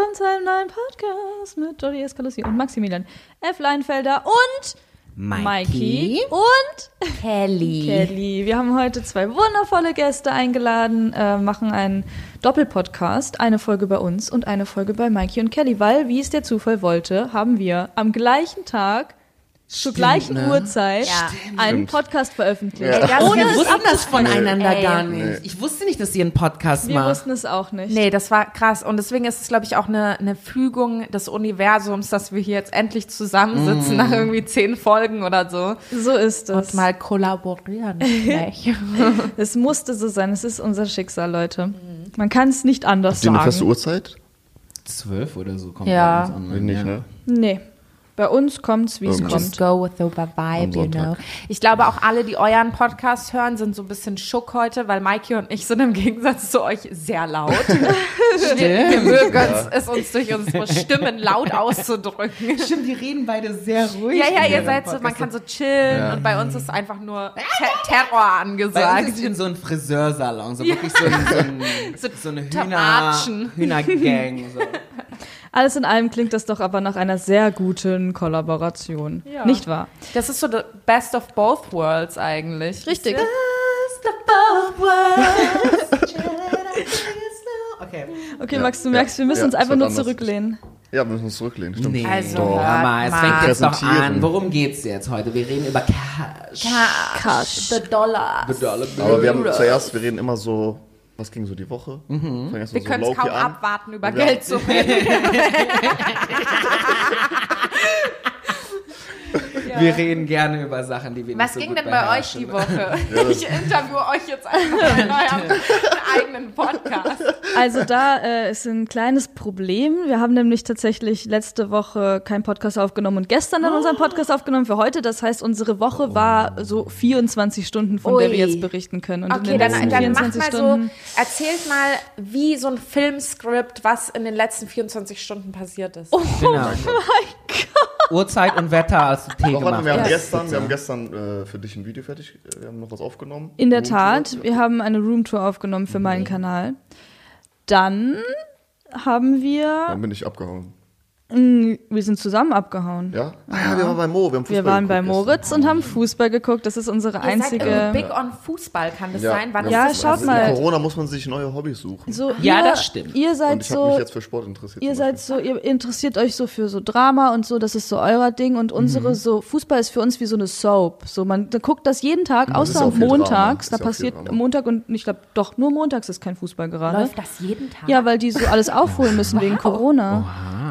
willkommen zu einem neuen Podcast mit Jodie Escalusi und Maximilian F. Leinfelder und Mikey, Mikey und Kelly. Kelly. Wir haben heute zwei wundervolle Gäste eingeladen, äh, machen einen Doppelpodcast, eine Folge bei uns und eine Folge bei Mikey und Kelly, weil, wie es der Zufall wollte, haben wir am gleichen Tag zur gleichen ne? Uhrzeit Ja. einen Podcast veröffentlicht. Ey, das, Ohne wir wussten das voneinander Ey. gar nicht. Ich wusste nicht, dass ihr einen Podcast Wir macht. wussten es auch nicht. Nee, das war krass. Und deswegen ist es, glaube ich, auch eine, eine Fügung des Universums, dass wir hier jetzt endlich zusammensitzen nach irgendwie zehn Folgen oder so So ist es. und mal kollaborieren. Es musste so sein. Es ist unser Schicksal, Leute. Man kann es nicht anders Habt ihr eine feste sagen. Uhrzeit? Zwölf oder so kommt Ja. bei uns Nee, nicht, ja. ne? Nee. Bei uns kommt's, wie es Irgendwas. Just kommt. go with the vibe, you know. Ich glaube, auch alle, die euren Podcast hören, sind so ein bisschen schock heute, weil Mikey und ich sind im Gegensatz zu euch sehr laut. wir, wir mögen es, es uns durch unsere Stimmen laut auszudrücken. Stimmt, die reden beide sehr ruhig. Ja, ja, ihr seid so, man kann so chillen und bei uns ist einfach nur Ter Terror Bei uns angesagt. ist in so ein Friseursalon, so wirklich so, ein, so, ein, So so eine Hühner. Hühnergang. So. Alles in allem klingt das doch aber nach einer sehr guten Kollaboration. Ja. Nicht wahr? Das ist so the best of both worlds eigentlich. Richtig. Best of both worlds. Okay. Okay, Ja, Max, du merkst, wir müssen ja, uns einfach nur anders. zurücklehnen. Ja, wir müssen uns zurücklehnen, stimmt. Nee, Also, doch, hör mal, es fängt jetzt doch an. Worum geht's jetzt heute? Wir reden über Cash. Cash. The dollars. Aber wir haben zuerst, wir reden immer so, was ging so die Woche? Mhm. Wir können es kaum abwarten, über Geld zu reden. Wir reden gerne über Sachen, die wir Was nicht so ging gut denn bei euch die Woche? Ich interviewe euch jetzt einfach in eurem eigenen Podcast. Also da äh, ist ein kleines Problem. Wir haben nämlich tatsächlich letzte Woche keinen Podcast aufgenommen und gestern dann unseren Podcast aufgenommen für heute. Das heißt, unsere Woche war so 24 Stunden, von der wir Ui. jetzt berichten können. Und Okay, in den dann, letzten dann macht 24 mal so, Stunden erzählt mal, wie so ein Filmskript, was in den letzten 24 Stunden passiert ist. Genau. Uhrzeit und Wetter, als du Tee Doch, warte, gemacht wir haben gestern, wir haben gestern äh, für dich ein Video fertig, äh, wir haben noch was aufgenommen. In der. Tat, wir haben eine Roomtour aufgenommen für meinen Kanal. Dann haben wir, Dann bin ich abgehauen. Mh, wir sind zusammen abgehauen. Ja? Ah ja, wir waren bei Mo, wir haben Fußball Wir waren bei Moritz und haben Fußball geguckt. Das ist unsere Ihr seid einzige. irgendwie big on Fußball, kann das Ja. sein? Wann Ja, ist das schaut Also mal. In Corona muss man sich neue Hobbys suchen. So, Ja, ihr, das stimmt. Ihr seid und ich habe so mich jetzt für Sport interessiert. Ihr seid so, ihr interessiert euch so für so Drama und so, das ist so euer Ding und unsere so, Fußball ist für uns wie so eine Soap. So, man da guckt das jeden Tag, ist außer montags, da passiert. Montag und ich glaube, doch, nur montags ist kein Fußball gerade. Läuft das jeden Tag? Ja, weil die so alles aufholen müssen wegen Corona.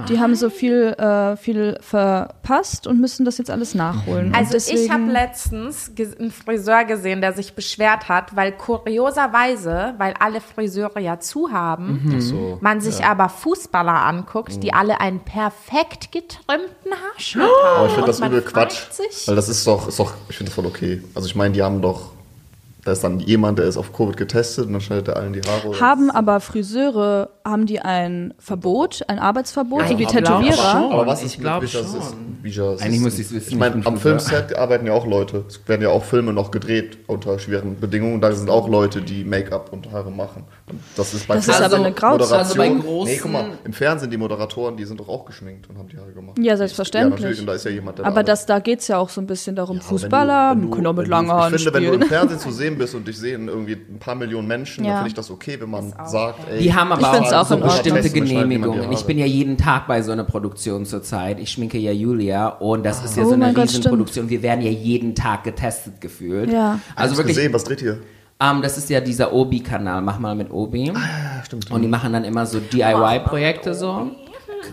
Die haben so viel, äh, viel verpasst und müssen das jetzt alles nachholen. und Also ich habe letztens einen Friseur gesehen, der sich beschwert hat, weil kurioserweise, weil alle Friseure ja zu haben, Mhm. so, man sich aber Fußballer anguckt, die alle einen perfekt getrimmten Haarschnitt haben. Aber ich finde Und das übel Quatsch. Sich, Weil das ist doch, ist doch ich finde das voll okay. Also ich meine, die haben doch, da ist dann jemand, der ist auf Covid getestet und dann schneidet er allen die Haare. haben aber Friseure, haben die ein Verbot, ein Arbeitsverbot, so wie ich Tätowierer. Aber was Ich ist mit glaub Bichas schon. ist? Bichas Eigentlich muss ich's wissen, Ich meine, ich am. Filmset arbeiten ja auch Leute. Es werden ja auch Filme noch gedreht unter schweren Bedingungen. Da sind auch Leute, die Make-up und Haare machen. Das ist bei Das ist aber eine Grauzone. Also bei großen- Nee, guck mal, im Fernsehen die Moderatoren, die sind doch auch geschminkt und haben die Haare gemacht. Ja, selbstverständlich. Ja. Und da ist ja jemand, der Aber da das, da geht's ja auch so ein bisschen darum, Ja, aber wenn du- Fußballer wenn du- können auch mit langen Haaren Ich finde, wenn du spielen. im Fernsehen zu sehen bist und dich sehen irgendwie ein paar Millionen Menschen, Ja. dann finde ich das okay, wenn man sagt, ey, Die haben Ich aber auch, auch so in Ordnung. bestimmte Genehmigungen. Ich bin ja jeden Tag bei so einer Produktion zurzeit. Ich schminke ja Julia und das ist ja Oh so eine mein Gott, Riesenproduktion. Wir werden ja jeden Tag getestet gefühlt. Ja. Also wirklich, gesehen, was dreht ihr? ähm, das ist ja dieser Obi-Kanal. Mach mal mit Obi. Ja, stimmt. Und die machen dann immer so DIY-Projekte so.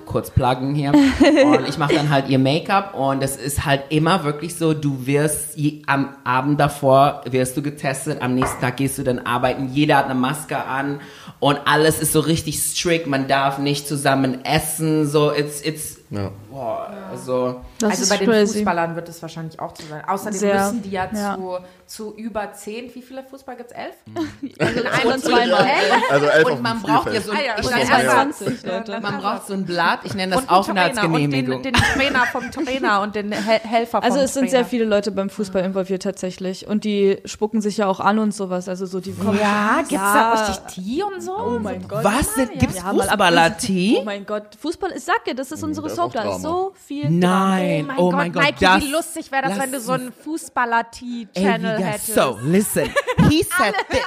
Kurz pluggen hier. Und ich mache dann halt ihr Make-up und es ist halt immer wirklich so, du wirst je, am Abend davor wirst du getestet, am nächsten Tag gehst du dann arbeiten, jeder hat eine Maske an und alles ist so richtig strict, man darf nicht zusammen essen, so it's, it's Ja. boah, also Das also ist bei den crazy. Fußballern wird es wahrscheinlich auch so sein. Außerdem Sehr, müssen die ja, ja. Zu, zu über zehn, wie viele Fußball gibt es? Elf? Also und zweimal. Also elf und man braucht ja so ein, Ah ja, ich nenne dann das, 22 Ja, Leute. dann man braucht so ein Blatt, ich nenne das Und Aufenthaltsgenehmigung. Und den, den Trainer vom Trainer und den Hel Helfer vom Also es sind sehr viele Leute beim Fußball involviert tatsächlich. Und die spucken sich ja auch an und sowas. Also so die kommen. Ja, gibt's Ja. da richtig Tee und so? Oh mein Gott. Was? Gibt's Ja, Fußballer-Tee? Oh mein Gott. Fußball, ich sag dir, das ist unsere das ist auch Soap. Da ist so viel. Nein, Oh oh mein mein Gott, Gott, Mikey, das, wie lustig wäre das, wenn du so einen geil. hättest. So, listen. He said this.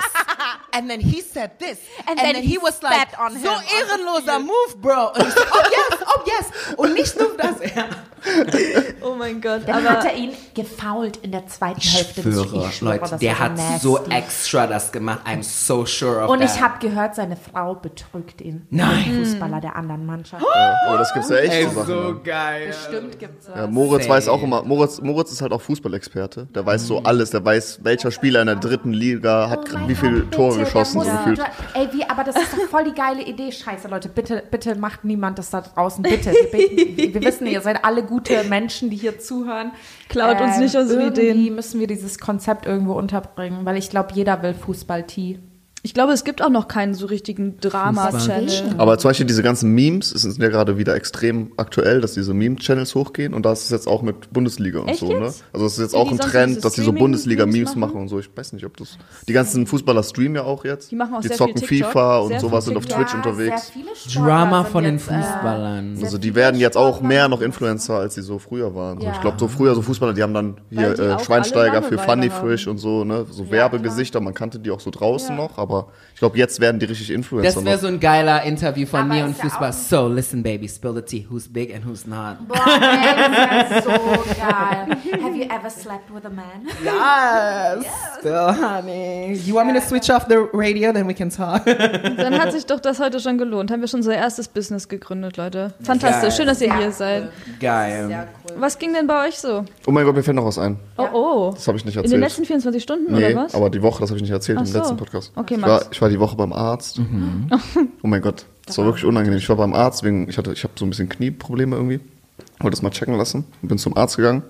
And then he said this. And then he spat on so ehrenloser Move, Bro. Und ich so, oh yes, oh yes. Und nicht nur das. Ja. Oh mein Gott. Dann Aber hat er ihn gefoult in der zweiten Hälfte des Schwöre, Ich schwöre, Leute, der hat nasty. so extra das gemacht. I'm so sure of Und that. ich habe gehört, seine Frau betrügt ihn. Nein. Den Fußballer der anderen Mannschaft. Ja, aber das gibt's ja echt Ey, so Sachen. so ne? geil. Stimmt, gibt's das. Ja, Moritz Safe. weiß auch immer, Moritz, Moritz ist halt auch Fußballexperte. Der weiß so alles, der weiß, welcher Spieler in der dritten Liga hat Oh wie viele Gott, Tore bitte, geschossen, so gefühlt. Ey, wie, aber das ist doch voll die geile Idee. Scheiße, Leute, bitte, bitte macht niemand das da draußen, bitte. Wir, beten, wir wissen, ihr seid alle gute Menschen, die hier zuhören. Klaut uns nicht unsere irgendwie Ideen. müssen wir dieses Konzept irgendwo unterbringen, weil ich glaube, jeder will Fußball-Tee. Ich glaube, es gibt auch noch keinen so richtigen Drama-Channel. Aber zum Beispiel diese ganzen Memes, es sind ja gerade wieder extrem aktuell, dass diese Meme-Channels hochgehen und da ist es jetzt auch mit Bundesliga und Echt so, ne? Also es ist jetzt Sind auch ein Trend, dass die so Bundesliga-Memes machen? machen und so. Ich weiß nicht, ob das. Die ganzen Fußballer streamen ja auch jetzt. Die machen auch die sehr zocken viel TikTok, FIFA und sehr sowas sind auf. Twitch unterwegs. Viele Sportler Drama von den äh, Fußballern. Also die werden jetzt auch mehr noch jetzt- Influencer, als sie so früher waren. Ja. ich glaube, so früher so Fußballer, die haben dann hier äh, Schweinsteiger für Funny. Frisch und so, ne? So Ja, Werbegesichter, man kannte die auch so draußen noch, aber ich glaube, jetzt werden die richtig Influencer Das wäre so ein geiler Interview von Aber mir und ja Fußball. So, listen, baby, spill the tea. Who's big and who's not? Boah, ey, das ist so geil. Have you ever slept with a man? Yes, still, honey. You want me to switch off the radio, then we can talk. Dann hat sich doch das heute schon gelohnt. Haben wir schon unser erstes Business gegründet, Leute. Fantastisch. Geil. Schön, dass ihr Sehr hier cool. seid. Geil. Was ging denn bei euch so? Oh mein Gott, mir fällt noch was ein. Oh, oh. Das habe ich nicht In erzählt. den letzten 24 Stunden Nee, oder was? aber die Woche, das habe ich nicht erzählt Ach im so. letzten Podcast. Okay, ich, Max. war, ich war die Woche beim Arzt. Oh mein Gott, das war wirklich unangenehm. Ich war beim Arzt wegen, ich hatte, ich habe so ein bisschen Knieprobleme irgendwie. Wollte das mal checken lassen und bin zum Arzt gegangen.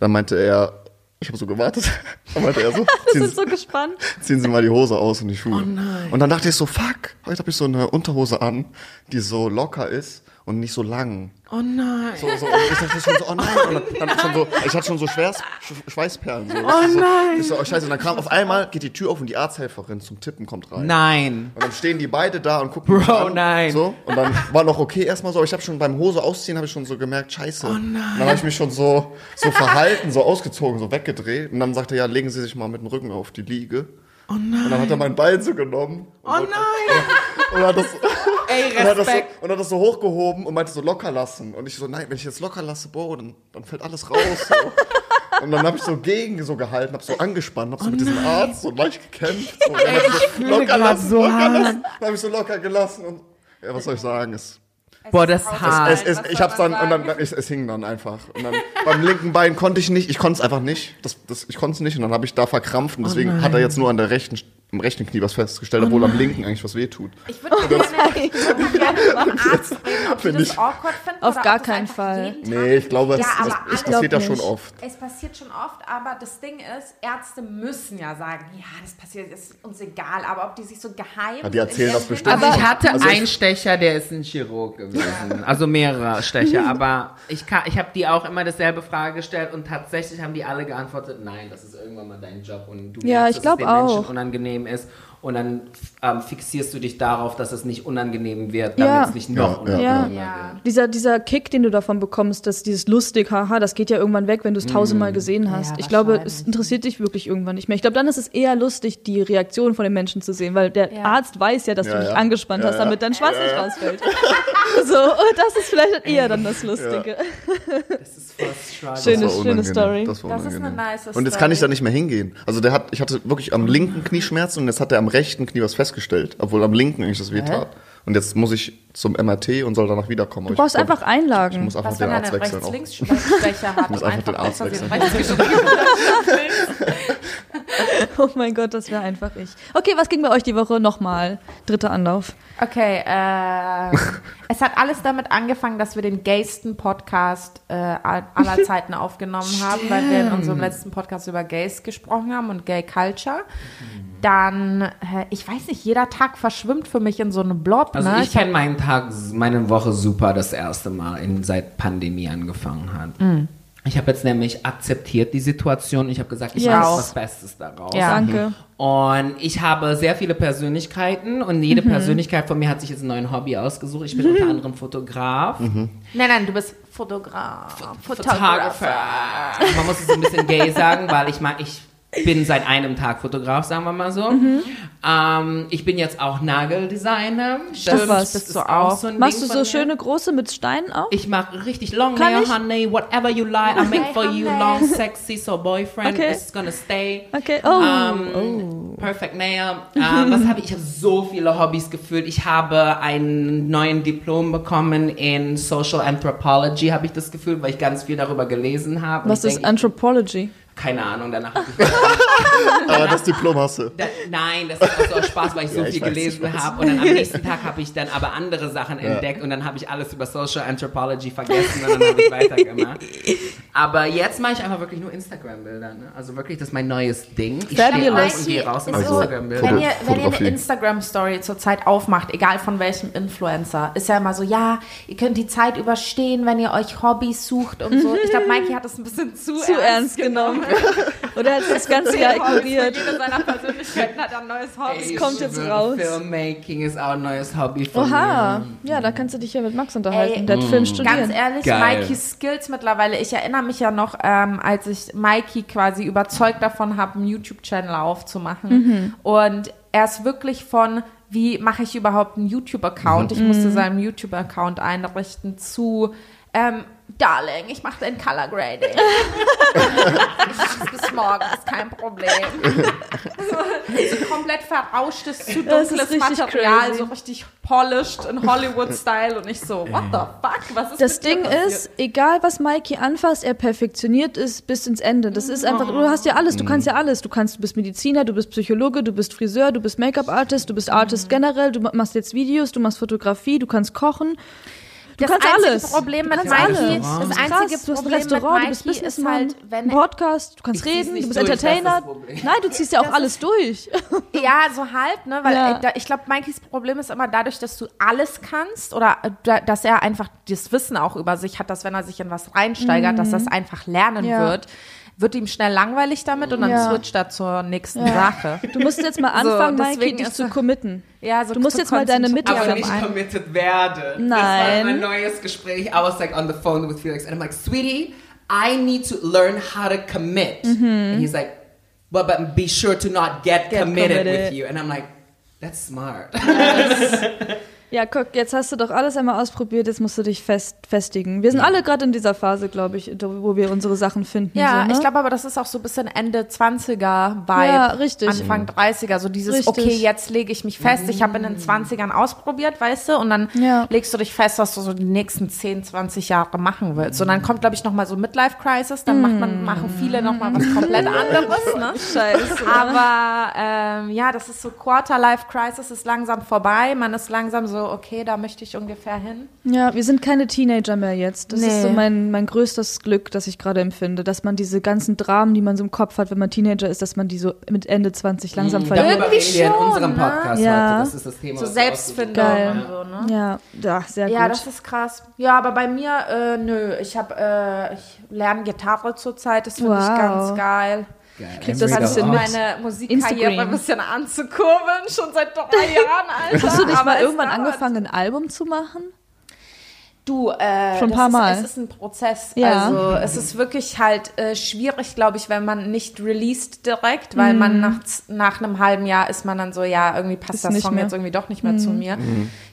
Dann meinte er, ich habe so gewartet. Dann meinte er so, Das ist so gespannt. ziehen Sie mal die Hose aus und die Schuhe. Und dann dachte ich so, fuck, heute habe ich so eine Unterhose an, die so locker ist und nicht so lang. Oh nein. So, so, und ich dachte schon so, oh nein. Und dann, dann schon so, ich hatte schon so Schwers, Sch Schweißperlen. So. Oh so, nein. Ich so, oh scheiße. Und dann kam auf einmal, geht die Tür auf und die Arzthelferin zum Tippen kommt rein. Nein. Und dann stehen die beide da und gucken Bro, an. nein. So, und dann war noch okay erstmal so, aber ich habe schon beim Hose ausziehen, habe ich schon so gemerkt, scheiße. Oh nein. Und dann habe ich mich schon so, so verhalten, so ausgezogen, so weggedreht. Und dann sagte er, ja, legen Sie sich mal mit dem Rücken auf die Liege. Oh nein. Und dann hat er mein Bein so genommen. Oh nein. Und hat das, Ey, und hat, das so, Respekt. und hat das so hochgehoben und meinte so locker lassen. Und ich so, nein, wenn ich jetzt locker lasse, Bro, dann, dann fällt alles raus. So. Und dann habe ich so gegen so gehalten, habe so angespannt, habe so mit diesem Arzt so leicht gekämpft. So. Und dann hab ich so fühle locker lassen, so locker hart. lassen. Dann habe ich so locker gelassen und ja, was soll ich sagen? Es, Boah, das ist Es- hart. es, es, ich hab's dann und dann es, es hing dann einfach. Und dann beim linken Bein konnte ich nicht, ich konnte es einfach nicht. Das, das, ich konnte es nicht und dann habe ich da verkrampft und deswegen hat er jetzt nur an der rechten, im rechten Knie was festgestellt, obwohl am linken eigentlich was wehtut. Ich würde gerne, dem Arzt reden, ob Find das ich- awkward finden. Auf oder gar das keinen Fall. Nee, ich glaube, Ja, es, aber das, alle- es passiert ja schon oft. Es passiert schon oft, aber das Ding ist, Ärzte müssen ja sagen, ja, das passiert, ist uns egal, aber ob die sich so geheim... Ja, die erzählen das bestimmt. Also ich hatte Also einen Stecher, der ist ein Chirurg gewesen. Also mehrere Stecher. Aber ich, kann- ich habe die auch immer dasselbe Frage gestellt und tatsächlich haben die alle geantwortet, nein, das ist irgendwann mal dein Job und du Ja, ich es glaub den Menschen auch. Unangenehm ist. Und dann ähm, fixierst du dich darauf, dass es nicht unangenehm wird, damit Ja. es nicht noch Ja, ja. unangenehmer Ja. wird. Dieser, dieser Kick, den du davon bekommst, dass dieses lustig, haha, das geht ja irgendwann weg, wenn du es tausendmal gesehen hast. Ja, ich glaube, es interessiert dich wirklich irgendwann nicht mehr. Ich glaube, dann ist es eher lustig, die Reaktion von den Menschen zu sehen, weil der Ja. Arzt weiß ja, dass Ja, du dich ja. angespannt Ja, hast, ja. damit dein Schwanz nicht rausfällt. so, und das ist vielleicht eher dann das Lustige. Das ist fast. Schöne, Das war schöne. Story. Das, war Das ist eine nice Und jetzt Story. kann ich da nicht mehr hingehen. Also der hat, ich hatte wirklich am linken Knie Schmerzen und jetzt hat er am rechten Knie was festgestellt, obwohl am linken eigentlich das weh tat. Und jetzt muss ich zum MRT und soll danach wiederkommen. Du brauchst einfach Ich Einlagen. muss einfach Was, den wenn er Arzt wechseln auch. Rechts-Links-Schwäche hat? muss und einfach den Arzt wechseln. rechts? Oh mein Gott, das wäre einfach ich. Okay, was ging bei euch die Woche nochmal? Dritter Anlauf. Okay, äh, es hat alles damit angefangen, dass wir den gaysten Podcast äh, aller Zeiten aufgenommen haben, weil wir in unserem letzten Podcast über Gays gesprochen haben und Gay Culture. Dann, äh, ich weiß nicht, jeder Tag verschwimmt für mich in so einem Blob. Also ne? ich kenne meinen Tag, meine Woche super das erste Mal, in, seit Pandemie angefangen hat. Mm. Ich habe jetzt nämlich akzeptiert die Situation. Ich habe gesagt, ich Yes. mache was Bestes daraus. Ja. Danke. Und ich habe sehr viele Persönlichkeiten und jede Persönlichkeit von mir hat sich jetzt einen neuen Hobby ausgesucht. Ich bin unter anderem Fotograf, Nein, nein, du bist Fotograf. Photographer. Man muss es ein bisschen gay sagen, weil ich mag, ich bin seit einem Tag Fotograf, sagen wir mal so. Ähm, ich bin jetzt auch Nageldesigner. Stimmt, das bist ist du auch. so ein Machst Ding du so schöne große mit Steinen auch? Ich mache richtig long Kann nail, ich? honey, whatever you like. I make for you long, sexy, so boyfriend Okay. is gonna stay. Okay, oh. Ähm, Perfect Nail. Ähm, was habe ich? Ich habe so viele Hobbys gefühlt. Ich habe einen neuen Diplom bekommen in Social Anthropology, habe ich das Gefühl, weil ich ganz viel darüber gelesen habe. Was ich ist denk, Anthropology? Keine Ahnung, danach habe ich Aber das Diplom hast du. da, nein, das ist auch so aus Spaß, weil ich so Ja, ich viel weiß, gelesen habe. Und dann am nächsten Tag habe ich dann aber andere Sachen entdeckt und dann habe ich alles über Social Anthropology vergessen und dann habe ich weitergemacht. Aber jetzt mache ich einfach wirklich nur Instagram-Bilder. Ne? Also wirklich, das ist mein neues Ding. Ich stehe auf und gehe raus in Also, Instagram-Bilder. Wenn ihr, wenn ihr eine. Instagram-Story zurzeit aufmacht, egal von welchem Influencer, ist ja immer so, ja, ihr könnt die Zeit überstehen, wenn ihr euch Hobbys sucht und so. Ich glaube, Mikey hat das ein bisschen zu, Zu ernst genommen. Oder hat das ganze Jahr ignoriert? Jede seiner Persönlichkeiten hat ein neues Hobby. Ey, kommt jetzt raus. Filmmaking ist auch ein neues Hobby von Oha, mir. ja, da kannst du dich ja mit Max unterhalten. Ey, Der hat Film Ganz studiert. ehrlich, Geil. Mikeys Skills mittlerweile, ich erinnere mich ja noch, ähm, als ich Mikey quasi überzeugt davon habe, einen YouTube-Channel aufzumachen. Und er ist wirklich von, wie mache ich überhaupt einen YouTube-Account? Ich musste seinen YouTube-Account einrichten zu, ähm, Darling, ich mache den Color Grading. ich mach's bis morgen, ist kein Problem. so, so komplett verrauschtes, zu Das ist dunkles Material, crazy. so richtig polished in Hollywood-Style und ich so, what the fuck, was ist Das dir Ding passiert? ist, egal was Mikey anfasst, er perfektioniert es bis ins Ende. Das ist einfach, du hast ja alles, du kannst ja alles. Du kannst, du bist Mediziner, du bist Psychologe, du bist Friseur, du bist Make-up-Artist, du bist Artist generell, du machst jetzt Videos, du machst Fotografie, du kannst kochen. Du das kannst einzige alles. Problem Du mit kannst Mikey, alles. das Restaurant. einzige Krass, du hast ein Problem mit Restaurant, du bist Mikey ist Businessman, halt, wenn ein Podcast, du kannst reden, du bist durch, das das Entertainer. Problem. Nein, du ziehst ja auch alles durch. Ja, so halb, ne? Weil Ja. ich glaube, Mikeys Problem ist immer dadurch, dass du alles kannst oder äh, da, dass er einfach das Wissen auch über sich hat, dass wenn er sich in was reinsteigert, dass das einfach lernen Mhm. Ja. wird, wird ihm schnell langweilig damit und dann Ja. switcht er zur nächsten Ja. Sache. Du musst jetzt mal anfangen, Mikey, deswegen dich zu committen. Ja, so Du musst jetzt mal deine. Mitte aber nicht committed werden. Das war Nein. mein neues Gespräch. I was like on the phone with Felix and I'm like, sweetie, I need to learn how to commit. And he's like, well, but be sure to not get, Get committed, committed. with you. And I'm like, that's smart. Ja, guck, jetzt hast du doch alles einmal ausprobiert, jetzt musst du dich fest, festigen. Wir sind alle gerade in dieser Phase, glaube ich, wo wir unsere Sachen finden. Ja, so, ne? ich glaube aber, das ist auch so ein bisschen Ende 20er Vibe. Ja, richtig. Anfang 30er. So dieses, Richtig. okay, jetzt lege ich mich fest. Ich habe in den 20ern ausprobiert, weißt du? Und dann Ja. legst du dich fest, was du so die nächsten 10, 20 Jahre machen willst. Und dann kommt, glaube ich, nochmal so Midlife Crisis. Dann macht man, machen viele nochmal was komplett anderes, ne? Scheiße. Aber ähm, ja, das ist so Quarter Life Crisis ist langsam vorbei. Man ist langsam so, okay, da möchte ich ungefähr hin. Ja, wir sind keine Teenager mehr jetzt. Das ist Nee. so mein, mein größtes Glück, das ich gerade empfinde, dass man diese ganzen Dramen, die man so im Kopf hat, wenn man Teenager ist, dass man die so mit Ende 20 langsam verliert. Darüber Irgendwie wir in schon, unserem ne? Podcast Ja. heute. Das ist das Thema. So Selbstfindung und so, ne? Ja, ja, sehr Ja, gut. das ist kraus. Ja, aber bei mir, äh, nö. Ich habe, äh, ich lerne Gitarre zurzeit. Das finde ich Wow. ganz geil. Geil. Kriegst das mit. meine Musikkarriere ein bisschen anzukurbeln, schon seit drei Jahren, Alter. Hast du nicht Aber mal irgendwann angefangen, ein Album zu machen? Du, äh, Schon ein das paar ist, Mal. Es ist ein Prozess. Ja. Also es ist wirklich halt äh, schwierig, glaube ich, wenn man nicht released direkt, weil Mhm. man nach, nach einem halben Jahr ist man dann so, ja, irgendwie passt Ist der Song mehr. Mhm. jetzt irgendwie doch nicht mehr zu mir.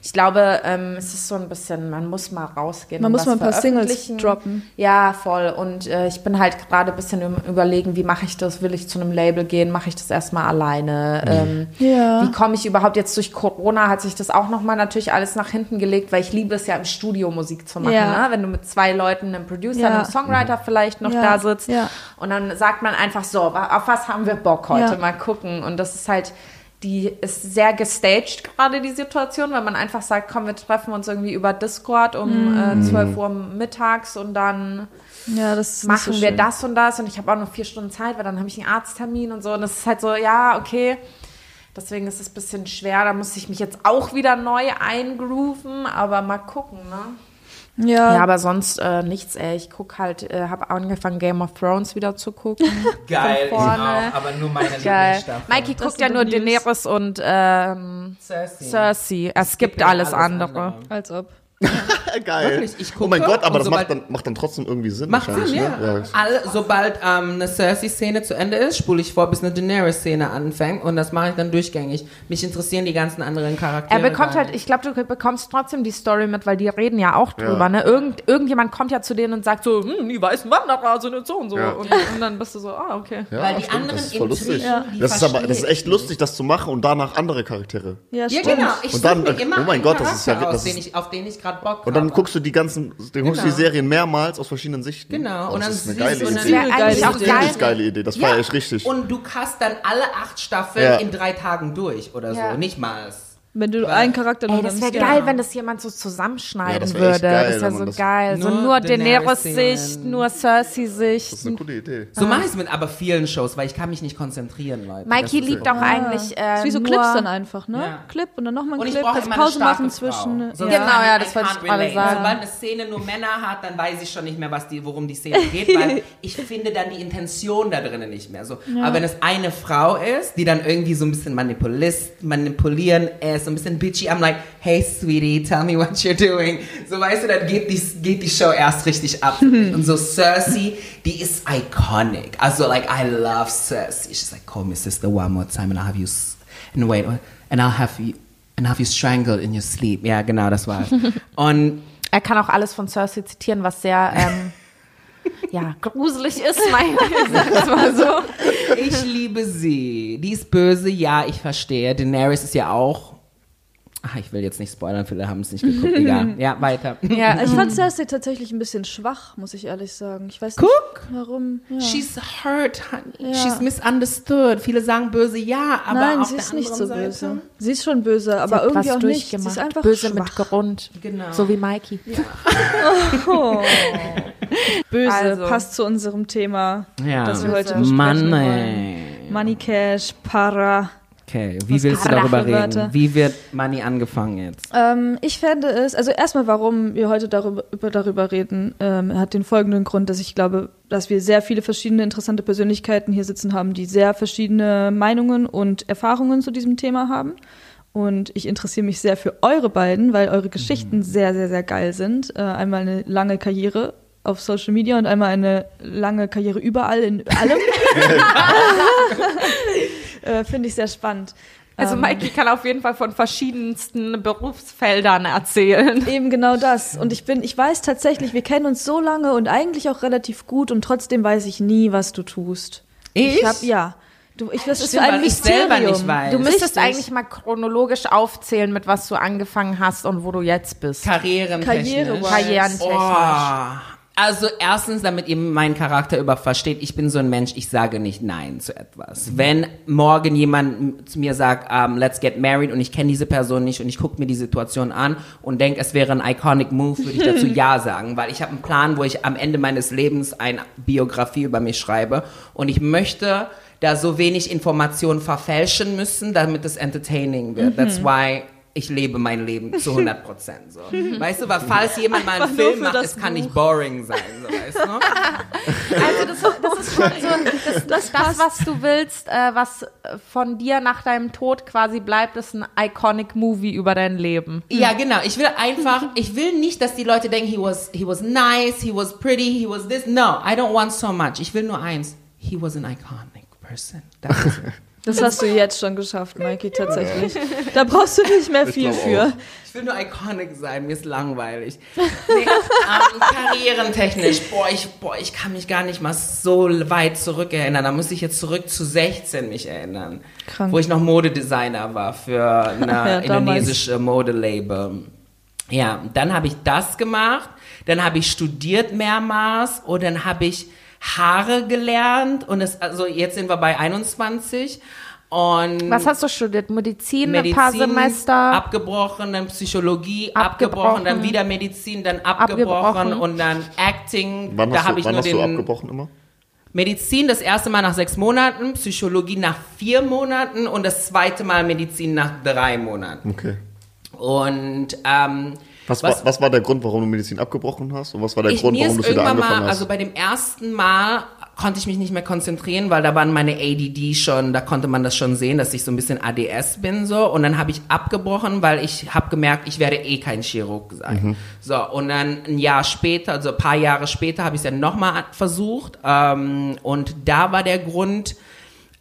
Ich glaube, ähm, es ist so ein bisschen, man muss mal rausgehen. Man und muss mal ein paar Singles droppen. Ja, voll. Und äh, ich bin halt gerade ein bisschen im Überlegen, wie mache ich das? Will ich zu einem Label gehen? Mache ich das erstmal alleine? Ähm, Ja. Wie komme ich überhaupt jetzt durch Corona? Hat sich das auch nochmal natürlich alles nach hinten gelegt, weil ich liebe es ja im Studio Musik zu machen, Ja. ne? wenn du mit zwei Leuten, einem Producer, Ja. einem Songwriter vielleicht noch da sitzt. Und dann sagt man einfach so, auf was haben wir Bock heute? Mal gucken. Und das ist halt, die ist sehr gestaged gerade, die Situation, weil man einfach sagt, komm, wir treffen uns irgendwie über Discord um Mhm. äh, 12 Uhr mittags und dann Ja, machen so wir das und das und ich habe auch noch vier Stunden Zeit, weil dann habe ich einen Arzttermin und so. Und das ist halt so, ja, okay. Deswegen ist es ein bisschen schwer. Da muss ich mich jetzt auch wieder neu eingrooven, aber mal gucken, ne? Ja, Ja, aber sonst äh, nichts, ey. Ich guck halt, äh, habe angefangen, Game of Thrones wieder zu gucken. Geil, auch, aber nur meine Geil. Mikey guckt ja nur. Daenerys und ähm, Cersei. Cersei. Er skippt alles, andere. als ob. Geil. Wirklich, ich oh mein gucke Gott, aber und das macht dann, macht dann trotzdem irgendwie Sinn. Macht Sinn, ja. ne? Alle, sobald ähm, eine Cersei-Szene zu Ende ist, spule ich vor, bis eine Daenerys-Szene anfängt und das mache ich dann durchgängig. Mich interessieren die ganzen anderen Charaktere. Er bekommt halt, ich glaube, du bekommst trotzdem die Story mit, weil die reden ja auch drüber, Ja. ne? Irgend, irgendjemand kommt ja zu denen und sagt so, hm, die weißen Wanderer sind jetzt so und so. Ja. Und, und dann bist du so, ah, okay. Ja, Weil die stimmt, anderen das ist voll lustig. Das ist aber, das ist echt lustig, das zu machen und danach andere Charaktere. Ja, Ja, stimmt. genau. Ich Und dann- mir immer oh mein Gott, das ist ja- das ist- ich, auf den ich gerade Bock Und dann habe. guckst du die ganzen, dann guckst du die Genau. Serien mehrmals aus verschiedenen Sichten. Genau, Oh, und das dann ist eine siehst geile du- und dann- Idee. Wäre Geile eigentlich auch Idee. geil. Richtig geile Idee, das feiere ich richtig. Und du hast dann alle acht Staffeln Ja. in drei Tagen durch oder Ja. so, nicht mal. Wenn du einen Charakter nur Ey, das wäre geil, ja. wenn das jemand so Ja, zusammenschneiden das wär würde. geil, das wäre so das- geil. So Nur nur Daenerys-Szenen. Daenerys-Sicht, nur Cersei-Sicht. Das ist eine coole Idee. So mache ich es mit aber vielen Shows, weil ich kann mich nicht konzentrieren, Leute. Mikey liebt auch eigentlich äh, ist wie so nur Clips dann einfach, ne? Ja. Clip und dann nochmal ein Und ich Clip, brauche kannst eine Pause machen Frau. zwischen. Sonst Genau, ja, das wollte ich gerade sagen. Sobald eine Szene nur Männer hat, dann weiß ich schon nicht mehr, was die, worum die Szene geht, weil ich finde dann die Intention da drinnen nicht mehr. So. Aber wenn es eine Frau ist, die dann irgendwie so ein bisschen manipulist, manipulieren ist, so ein bisschen bitchy, I'm like, hey sweetie, tell me what you're doing. So weißt du, dann geht die, geht die Show erst richtig ab. Und so Cersei, die ist iconic. Also like, I love Cersei. She's like, call me sister one more time and I'll have you, and wait, and I'll have you, and have you strangled in your sleep. Ja, genau, das war's. Und Er kann auch alles von Cersei zitieren, was sehr ähm, ja, gruselig ist, mein sag's mal so. ich liebe sie. Die ist böse, ja, ich verstehe. Daenerys ist ja auch. Ach, ich will jetzt nicht spoilern, viele haben es nicht geguckt. Egal. Ja, weiter. Ja, Ich fand Cersei tatsächlich ein bisschen schwach, muss ich ehrlich sagen. Ich weiß Guck. nicht, warum. Ja. She's hurt, honey. Ja. She's misunderstood. Viele sagen böse, ja, aber Nein, auf sie der ist nicht so anderen böse. Seite- Sie ist schon böse, aber hat irgendwie was auch nicht. Sie ist einfach Böse schwach. mit Grund. Genau. So wie Mikey. Böse Also. passt zu unserem Thema, Ja. das wir heute besprechen wollen. Money. Money Cash, Para. Okay, wie Was willst du darüber reden? Wörter? Wie wird Money angefangen jetzt? Ähm, ich fände es, also erstmal, warum wir heute darüber, über, darüber reden, ähm, hat den folgenden Grund, dass ich glaube, dass wir sehr viele verschiedene interessante Persönlichkeiten hier sitzen haben, die sehr verschiedene Meinungen und Erfahrungen zu diesem Thema haben. Und ich interessiere mich sehr für eure beiden, weil eure Geschichten sehr, sehr, sehr geil sind. Äh, einmal eine lange Karriere auf Social Media und einmal eine lange Karriere überall in allem. äh, Finde ich sehr spannend. Also Ähm, Mikey kann auf jeden Fall von verschiedensten Berufsfeldern erzählen. Eben genau das. Und ich bin, ich weiß tatsächlich, wir kennen uns so lange und eigentlich auch relativ gut und trotzdem weiß ich nie, was du tust. Ich? hab, ja. Du, ich, das Stimmt, für ein weil ich Mysterium. selber nicht weiß. Du müsstest Richtig. eigentlich mal chronologisch aufzählen, mit was du angefangen hast und wo du jetzt bist. Karrierentechnisch. Karriere-wise. Karrierentechnisch. Oh. Also erstens, damit ihr meinen Charakter über versteht, ich bin so ein Mensch, ich sage nicht Nein zu etwas. Wenn morgen jemand zu mir sagt, um, let's get married und ich kenne diese Person nicht und ich gucke mir die Situation an und denke, es wäre ein iconic Move, würde ich dazu Ja sagen, weil ich habe einen Plan, wo ich am Ende meines Lebens eine Biografie über mich schreibe und ich möchte da so wenig Informationen verfälschen müssen, damit es entertaining wird. That's why ich lebe mein Leben zu 100 Prozent. So. Weißt du, weil falls jemand mal einen Film macht, das es kann Buch. nicht boring sein, so, weißt du? Also das, das ist schon so, das, das, das was du willst, äh, was äh, von dir nach deinem Tod quasi bleibt, ist ein iconic Movie über dein Leben. Ja, genau. Ich will einfach, ich will nicht, dass die Leute denken, he was, he was nice, he was pretty, he was this. No, I don't want so much. Ich will nur eins. He was an iconic person. That was it. Das hast du jetzt schon geschafft, Mikey, tatsächlich. Da brauchst du nicht mehr viel für. Ich will nur iconic sein, mir ist langweilig. Nee, ähm, karrierentechnisch, boah ich, boah, ich kann mich gar nicht mal so weit zurück erinnern. Da muss ich jetzt zurück zu 16 mich erinnern. Krank. Wo ich noch Modedesigner war für eine Ja, indonesische Modelabel. Ja, dann habe ich das gemacht, dann habe ich studiert mehrmals und dann habe ich Haare gelernt und es, also jetzt sind wir bei 21 und Was hast du studiert? Medizin, Medizin ein paar Semester? abgebrochen, dann Psychologie abgebrochen, Abgebrochen. dann wieder Medizin, dann abgebrochen, Abgebrochen. und dann Acting. Wann da hast, habe du, ich wann nur hast du den abgebrochen immer? Medizin das erste Mal nach sechs Monaten, Psychologie nach vier Monaten und das zweite Mal Medizin nach drei Monaten. Okay. Und ähm, Was, War, was war der Grund, warum du Medizin abgebrochen hast? Und was war der ich, Grund, warum du wieder angefangen mal, hast? also bei dem ersten Mal konnte ich mich nicht mehr konzentrieren, weil da waren meine ADD schon, da konnte man das schon sehen, dass ich so ein bisschen ADS bin so und dann habe ich abgebrochen, weil ich habe gemerkt, ich werde eh kein Chirurg sein. Mhm. So und dann ein Jahr später, also ein paar Jahre später habe ich es dann nochmal versucht ähm, und da war der Grund,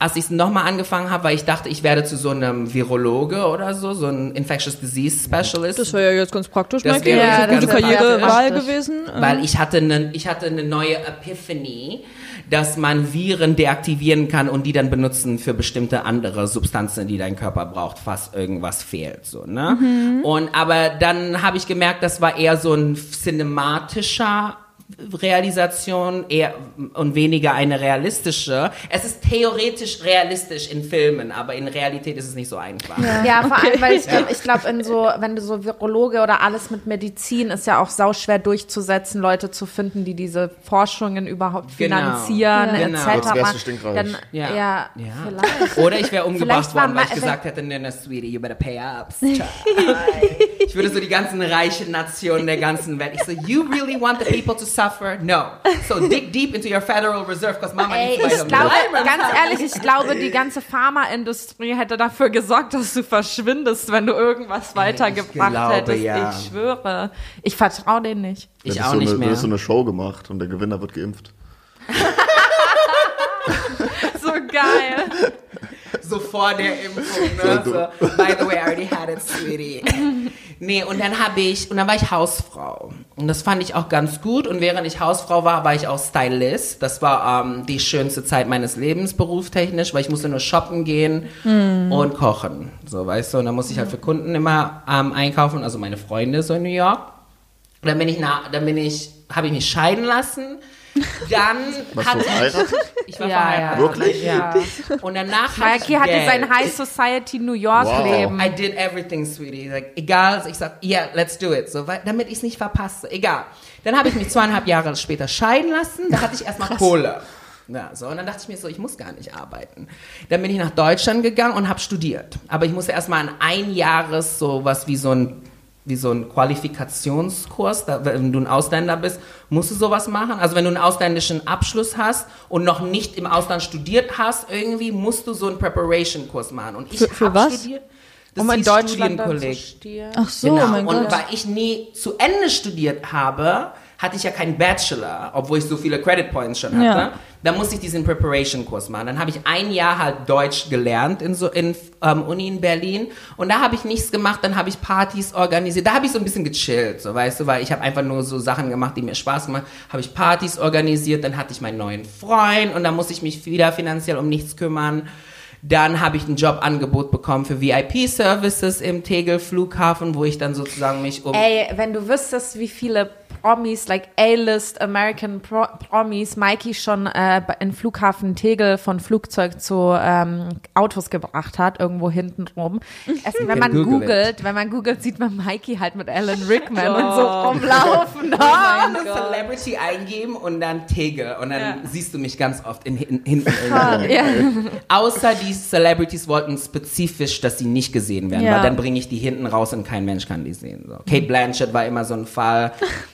als ich es nochmal angefangen habe, weil ich dachte, ich werde zu so einem Virologe oder so, so ein Infectious Disease Specialist. Das wäre ja jetzt ganz praktisch, Das wäre Ja, ganz gute Karrierewahl gewesen. Weil ich hatte eine, ich hatte eine neue Epiphany, dass man Viren deaktivieren kann und die dann benutzen für bestimmte andere Substanzen, die dein Körper braucht, falls irgendwas fehlt, so, ne? Und, aber dann habe ich gemerkt, das war eher so ein cinematischer Realisation eher und weniger eine realistische. Es ist theoretisch realistisch in Filmen, aber in Realität ist es nicht so einfach. Ja, vor allem, weil ich glaube, ich glaube, in so, wenn du so Virologe oder alles mit Medizin ist ja auch sauschwer durchzusetzen, Leute zu finden, die diese Forschungen überhaupt Genau. finanzieren, Ja. Genau. etc. Stinkreich. Dann, ja, Ja. vielleicht. Oder ich wäre umgebracht worden, weil ich gesagt hätte, ne, Sweetie, you better pay up. ich würde so die ganzen reichen Nationen der ganzen Welt, ich so, you really want the people to suffer? No. So dig deep into your Federal Reserve, because Mama Ey, needs ich my glaube, money. ganz ehrlich, ich glaube, die ganze Pharmaindustrie hätte dafür gesorgt, dass du verschwindest, wenn du irgendwas weitergebracht glaube, hättest. ja. Ich schwöre. Ich vertraue denen nicht. Ich Hättest auch so nicht eine, mehr. hättest so eine Show gemacht und der Gewinner wird geimpft. So geil. so vor der Impfung, ne? So, by the way, I already had it, sweetie. Nee, und dann habe ich, und dann war ich Hausfrau. Und das fand ich auch ganz gut. Und während ich Hausfrau war, war ich auch Stylist. Das war ähm, die schönste Zeit meines Lebens, berufstechnisch, weil ich musste nur shoppen gehen und kochen. So, weißt du, und dann musste ich halt für Kunden immer ähm, einkaufen, also meine Freunde so in New York. Und dann bin ich nach, dann bin ich, habe ich mich scheiden lassen. Dann Warst du hatte verheiratet? ich, ich war Ja, verheiratet. Wirklich? Ja. Und danach hatte ich Mikey hatte Geld. sein High Society New York Wow. Leben. I did everything, sweetie. Like, egal, also ich sag, yeah, let's do it. So, weil, damit ich es nicht verpasse. Egal. Dann habe ich mich zweieinhalb Jahre später scheiden lassen. Da hatte ich erstmal Kohle. Ja, so, und dann dachte ich mir so, ich muss gar nicht arbeiten. Dann bin ich nach Deutschland gegangen und habe studiert. Aber ich musste erstmal an ein Jahres so was wie so ein wie so ein Qualifikationskurs, da, wenn du ein Ausländer bist, musst du sowas machen. Also wenn du einen ausländischen Abschluss hast und noch nicht im Ausland studiert hast, irgendwie musst du so einen Preparation-Kurs machen. Und ich Für- für was? studiert. Das um in Deutschland Studienkolleg. Ach so, Genau. oh mein und Gott. weil ich nie zu Ende studiert habe, hatte ich ja keinen Bachelor, obwohl ich so viele Credit Points schon hatte. Ja. Da musste ich diesen Preparation-Kurs machen. Dann habe ich ein Jahr halt Deutsch gelernt in so in ähm, Uni in Berlin und da habe ich nichts gemacht. Dann habe ich Partys organisiert. Da habe ich so ein bisschen gechillt, so weißt du, weil ich habe einfach nur so Sachen gemacht, die mir Spaß gemacht. Habe ich Partys organisiert. Dann hatte ich meinen neuen Freund und dann musste ich mich wieder finanziell um nichts kümmern. Dann habe ich ein Jobangebot bekommen für VIP-Services im Tegel Flughafen, wo ich dann sozusagen mich um Ey, wenn du wüsstest, wie viele Promis, like A-List American Pro Promis, Mikey schon äh, in Flughafen Tegel von Flugzeug zu ähm, Autos gebracht hat, irgendwo hinten rum. Es, wenn man Google googelt, wenn man googelt, sieht man Mikey halt mit Alan Rickman und so rumlaufen. Ah, eine Celebrity eingeben und dann Tegel und dann siehst du mich ganz oft in, in, hinten irgendwo. ja. Außer die Celebrities wollten spezifisch, dass sie nicht gesehen werden, Ja. weil dann bringe ich die hinten raus und kein Mensch kann die sehen. So. Kate Blanchett war immer so ein Fall,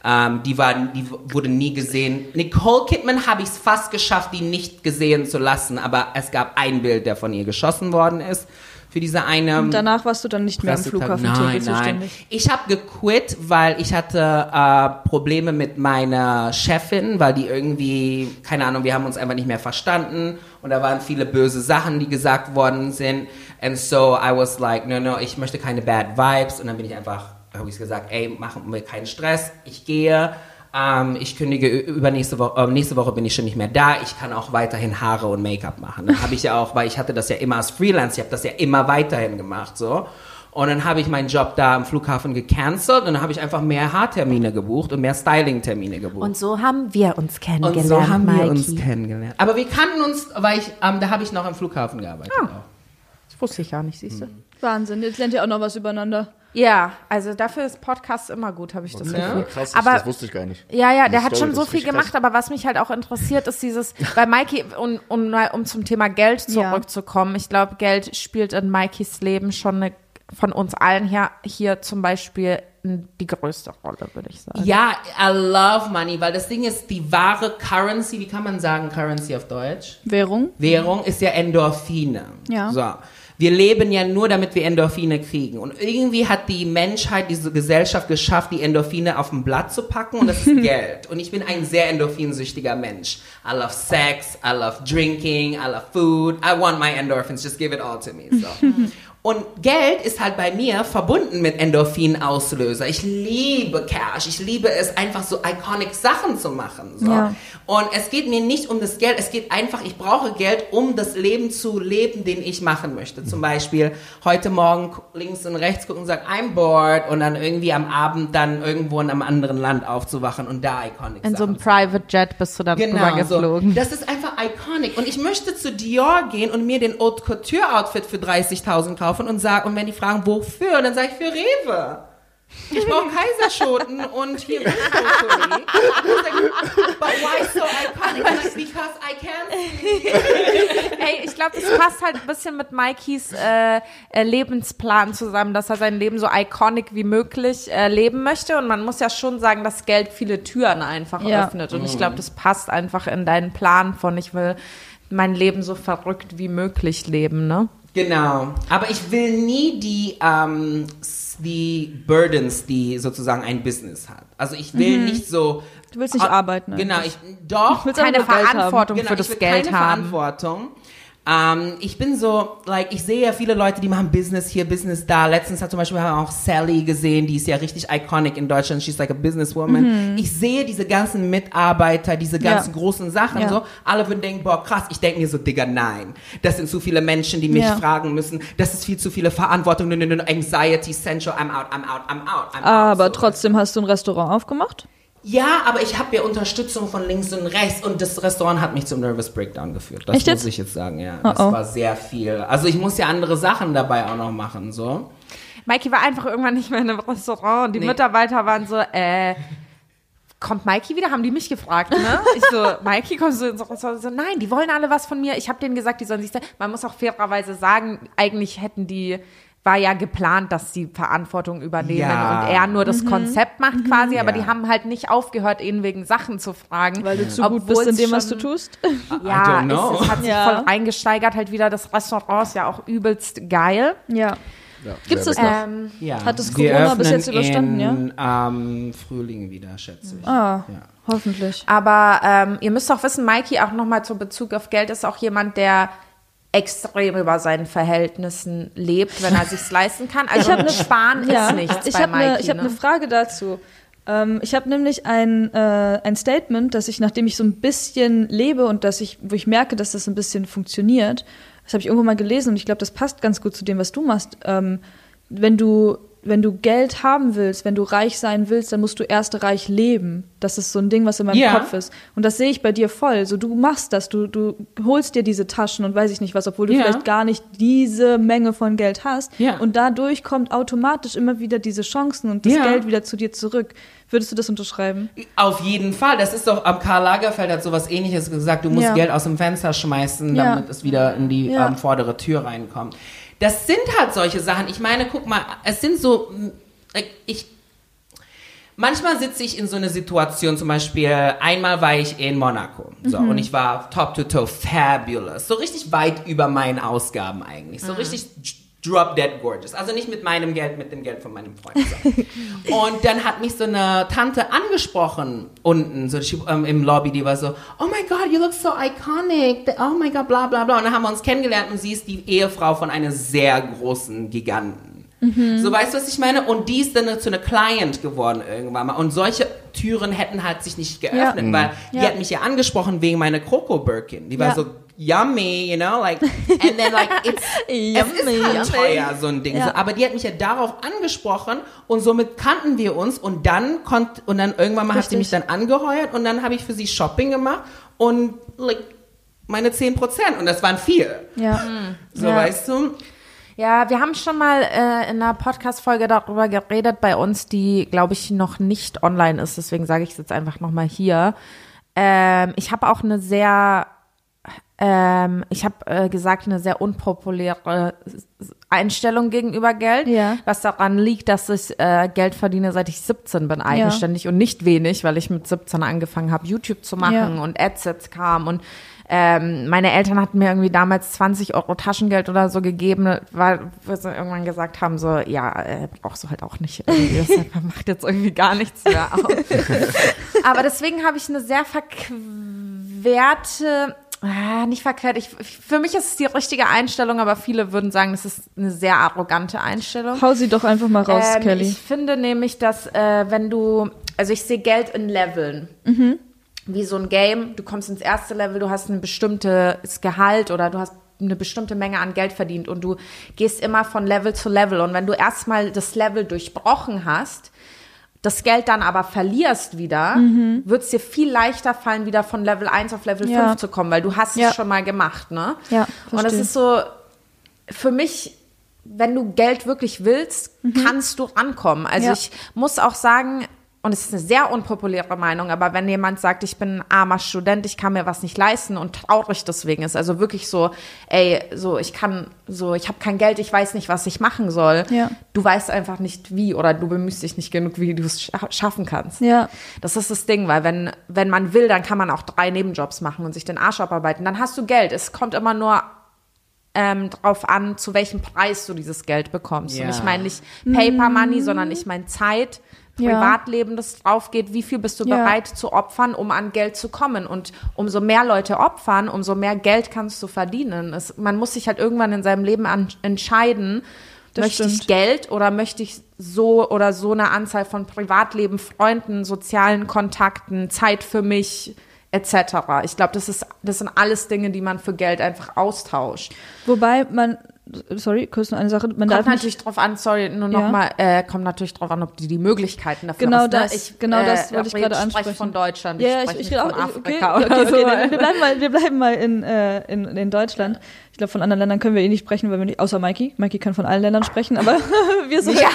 ähm, die, war, die wurde nie gesehen. Nicole Kidman habe ich es fast geschafft, die nicht gesehen zu lassen, aber es gab ein Bild, der von ihr geschossen worden ist. Für diese eine Und danach warst du dann nicht mehr am Flughafen nein, nein. zuständig. Ich habe gequit, weil ich hatte äh, Probleme mit meiner Chefin, weil die irgendwie, keine Ahnung, wir haben uns einfach nicht mehr verstanden und da waren viele böse Sachen, die gesagt worden sind. And so I was like, no, no, ich möchte keine bad vibes und dann bin ich einfach, habe ich gesagt, ey, machen wir keinen Stress, ich gehe. Ähm, ich kündige übernächste Woche, äh, nächste Woche bin ich schon nicht mehr da. Ich kann auch weiterhin Haare und Make-up machen. Dann habe ich ja auch, weil ich hatte das ja immer als Freelance, ich habe das ja immer weiterhin gemacht, so. Und dann habe ich meinen Job da am Flughafen gecancelt und dann habe ich einfach mehr Haartermine gebucht und mehr Styling-Termine gebucht. Und so haben wir uns kennengelernt, Und so haben wir Mikey. uns kennengelernt. Aber wir kannten uns, weil ich, ähm, da habe ich noch am Flughafen gearbeitet. Ah. auch. Das wusste ich gar nicht, siehst du? Wahnsinn, jetzt lernt ihr auch noch was übereinander. Ja, also dafür ist Podcast immer gut, habe ich das Gefühl. Krass, Aber- das wusste ich gar nicht. Ja, ja, der Die hat Story, schon so viel gemacht, krass. aber was mich halt auch interessiert, ist dieses, bei Mikey, um, um, mal- um zum Thema Geld Ja. zurückzukommen, ich glaube, Geld spielt in Mikeys Leben schon eine, von uns allen her, hier zum Beispiel die größte Rolle, würde ich sagen. Ja, I love money, weil das Ding ist, die wahre Currency, wie kann man sagen Currency auf Deutsch? Währung? Währung ist ja Endorphine. Ja. So. Wir leben ja nur, damit wir Endorphine kriegen. Und irgendwie hat die Menschheit, diese Gesellschaft geschafft, die Endorphine auf ein Blatt zu packen und das ist Geld. Und ich bin ein sehr endorphinsüchtiger Mensch. I love sex, I love drinking, I love food. I want my endorphins, just give it all to me. So. Und Geld ist halt bei mir verbunden mit Endorphin-Auslöser. Ich liebe Cash. Ich liebe es, einfach so iconic Sachen zu machen. So. Ja. Und es geht mir nicht um das Geld. Es geht einfach, ich brauche Geld, um das Leben zu leben, den ich machen möchte. Zum Beispiel heute Morgen links und rechts gucken und sagen, I'm bored. Und dann irgendwie am Abend dann irgendwo in einem anderen Land aufzuwachen und da iconic In so einem Private Jet bist du dann Genau, so. rübergeflogen. Das ist einfach iconic. Und ich möchte zu Dior gehen und mir den Haute Couture Outfit für 30.000 kaufen und sagen, und wenn die fragen, wofür, dann sage ich für Rewe. Ich brauche Kaiserschoten und hier Wildpotpourri. But why so iconic? I'm like, because I can. Ey, ich glaube, das passt halt ein bisschen mit Mikeys äh, äh, Lebensplan zusammen, dass er sein Leben so iconic wie möglich äh, leben möchte. Und man muss ja schon sagen, dass Geld viele Türen einfach Ja. öffnet. Und ich glaube, das passt einfach in deinen Plan von, ich will mein Leben so verrückt wie möglich leben, ne? Genau. Aber ich will nie die, ähm, die Burdens, die sozusagen ein Business hat. Also ich will nicht so. Du willst nicht Ah, arbeiten Genau, ich, doch. willst einfach Keine. Verantwortung Genau, für ich das will Geld keine haben. Verantwortung. Ähm, ich bin so, like, ich sehe ja viele Leute, die machen Business hier, Business da. Letztens hat zum Beispiel auch Sally gesehen, die ist ja richtig iconic in Deutschland. She's like a businesswoman. Ich sehe diese ganzen Mitarbeiter, diese ganzen Mhm. Ja. großen Sachen Ja. so. Alle würden denken, boah, krass. Ich denke mir so, Digga, nein. Das sind zu viele Menschen, die mich Ja. fragen müssen. Das ist viel zu viele Verantwortung. Anxiety, Central, I'm out, I'm out, I'm out, I'm out. Aber so. trotzdem hast du ein Restaurant aufgemacht? Ja, aber ich habe ja Unterstützung von links und rechts und das Restaurant hat mich zum Nervous Breakdown geführt. Das Echt muss jetzt? ich jetzt sagen, ja. Oh, Das oh. war sehr viel. Also ich muss ja andere Sachen dabei auch noch machen, so. Mikey war einfach irgendwann nicht mehr in einem Restaurant und die Nee. Mitarbeiter waren so, äh, kommt Mikey wieder? Haben die mich gefragt, ne? Ich so, Mikey, kommst du ins Restaurant? So, nein, die wollen alle was von mir. Ich habe denen gesagt, die sollen sich, man muss auch fairerweise sagen, eigentlich hätten die, war ja geplant, dass sie Verantwortung übernehmen Ja. und er nur das Konzept macht quasi, aber Ja. die haben halt nicht aufgehört, ihn wegen Sachen zu fragen. Weil du zu gut Obwohl bist in es dem, was du tust? Ja, es, es hat sich Ja. voll eingesteigert halt wieder. Das Restaurant ist ja auch übelst geil. Ja. Ja, das noch? Ähm, Ja. Hat das Corona bis jetzt überstanden, in, ja? Ähm, Frühling wieder, schätze ich. Ah, Ja. hoffentlich. Aber ähm, ihr müsst auch wissen, Mikey auch nochmal zu Bezug auf Geld ist auch jemand, der extrem über seinen Verhältnissen lebt, wenn er sich's leisten kann. Also Ich hab ne- Sparen ist nichts ich habe eine ich hab ne? ne Frage dazu. Ähm, ich habe nämlich ein, äh, ein Statement, dass ich, nachdem ich so ein bisschen lebe und dass ich, wo ich merke, dass das ein bisschen funktioniert, das habe ich irgendwo mal gelesen und ich glaube, das passt ganz gut zu dem, was du machst. Ähm, wenn du wenn du Geld haben willst, wenn du reich sein willst, dann musst du erst reich leben. Das ist so ein Ding, was in meinem Ja. Kopf ist. Und das sehe ich bei dir voll. So, du machst das, du, du holst dir diese Taschen und weiß ich nicht was, obwohl du Ja. vielleicht gar nicht diese Menge von Geld hast. Ja. Und dadurch kommt automatisch immer wieder diese Chancen und das. Geld wieder zu dir zurück. Würdest du das unterschreiben? Auf jeden Fall. Das ist doch, am Karl Lagerfeld hat sowas ähnliches gesagt. Du musst. Geld aus dem Fenster schmeißen, damit es wieder in die ähm, vordere Tür reinkommt. Das sind halt solche Sachen. Ich meine, guck mal, es sind so, ich, manchmal sitze ich in so einer Situation, zum Beispiel, einmal war ich in Monaco, so, Mhm. und ich war top to toe fabulous, so richtig weit über meinen Ausgaben eigentlich, so richtig drop dead gorgeous, also nicht mit meinem Geld, mit dem Geld von meinem Freund. So. und dann hat mich so eine Tante angesprochen unten, so ähm, im Lobby, die war so, oh my God, you look so iconic, oh my God, bla bla bla, und dann haben wir uns kennengelernt und sie ist die Ehefrau von einem sehr großen Giganten. So, weißt du, was ich meine? Und die ist dann zu einer Client geworden irgendwann mal. Und solche Türen hätten halt sich nicht geöffnet, Ja. weil die Ja. hat mich ja angesprochen wegen meiner Kroko Birkin. Die war Ja. so, yummy, you know, like, and then like, it's, es ist Yummy, halt yummy. teuer, so ein Ding. Ja. So, aber die hat mich ja darauf angesprochen und somit kannten wir uns und dann konnt, und dann irgendwann mal hat sie Richtig. mich dann angeheuert und dann habe ich für sie Shopping gemacht und, like, meine 10 Prozent und das waren vier. Ja. So, Ja. weißt du? Ja, wir haben schon mal äh, in einer Podcast-Folge darüber geredet bei uns, die, glaube ich, noch nicht online ist. Deswegen sage ich es jetzt einfach nochmal hier. Ähm, ich habe auch eine sehr, ähm, ich habe äh, gesagt, eine sehr unpopuläre Einstellung gegenüber Geld. Ja. Was daran liegt, dass ich äh, Geld verdiene, seit ich 17 bin, eigenständig und nicht wenig, weil ich mit 17 angefangen habe, YouTube zu machen Ja. und AdSets kam und ähm, meine Eltern hatten mir irgendwie damals 20 Euro Taschengeld oder so gegeben, weil wir so irgendwann gesagt haben, so, ja, äh, brauchst du halt auch nicht. Das macht jetzt irgendwie gar nichts mehr aus. Aber deswegen habe ich eine sehr verquerte, ah, nicht verquert, ich, für mich ist es die richtige Einstellung, aber viele würden sagen, das ist eine sehr arrogante Einstellung. Hau sie doch einfach mal raus, Ähm, Kelly. Ich finde nämlich, dass äh, wenn du, also ich sehe Geld in Leveln. Wie so ein Game, du kommst ins erste Level, du hast ein bestimmtes Gehalt oder du hast eine bestimmte Menge an Geld verdient und du gehst immer von Level zu Level. Und wenn du erstmal das Level durchbrochen hast, das Geld dann aber verlierst wieder, wird es dir viel leichter fallen, wieder von Level 1 auf Level Ja. 5 zu kommen, weil du hast Ja. es schon mal gemacht, ne? Ja, Und das ist so, für mich, wenn du Geld wirklich willst, kannst du rankommen. Also Mhm. Ja. ich muss auch sagen, und es ist eine sehr unpopuläre Meinung, aber wenn jemand sagt, ich bin ein armer Student, ich kann mir was nicht leisten und traurig deswegen ist, also wirklich so, ey, so ich kann, so ich habe kein Geld, ich weiß nicht, was ich machen soll. Ja. Du weißt einfach nicht wie oder du bemühst dich nicht genug, wie du es scha schaffen kannst. Ja. Das ist das Ding, weil wenn, wenn man will, dann kann man auch drei Nebenjobs machen und sich den Arsch abarbeiten. Dann hast du Geld. Es kommt immer nur ähm, drauf an, zu welchem Preis du dieses Geld bekommst. Und Ja. ich meine nicht Paper Money, sondern ich meine Zeit. Privatleben, das drauf geht. Wie viel bist du bereit zu opfern, um an Geld zu kommen? Und umso mehr Leute opfern, umso mehr Geld kannst du verdienen. Es, man muss sich halt irgendwann in seinem Leben an, entscheiden, Das möchte ich stimmt. Geld oder möchte ich so oder so eine Anzahl von Privatleben, Freunden, sozialen Kontakten, Zeit für mich etc. Ich glaube, das ist das sind alles Dinge, die man für Geld einfach austauscht. Wobei man, sorry, kurz noch eine Sache, man Kommt darf nicht, natürlich drauf an, sorry, nur Ja. noch mal, äh, kommt natürlich drauf an, ob die die Möglichkeiten dafür Genau hast. ne? das, genau das wollte ich gerade spreche ansprechen. von Deutschland, Ja, spreche ich, ich nicht auch, von okay, Afrika okay, okay, so. wir, wir bleiben mal, wir bleiben mal in, äh, in, in Deutschland. Ich glaube, von anderen Ländern können wir eh nicht sprechen, weil wir nicht, außer Mikey. Mikey kann von allen Ländern sprechen, aber wir sind Ja,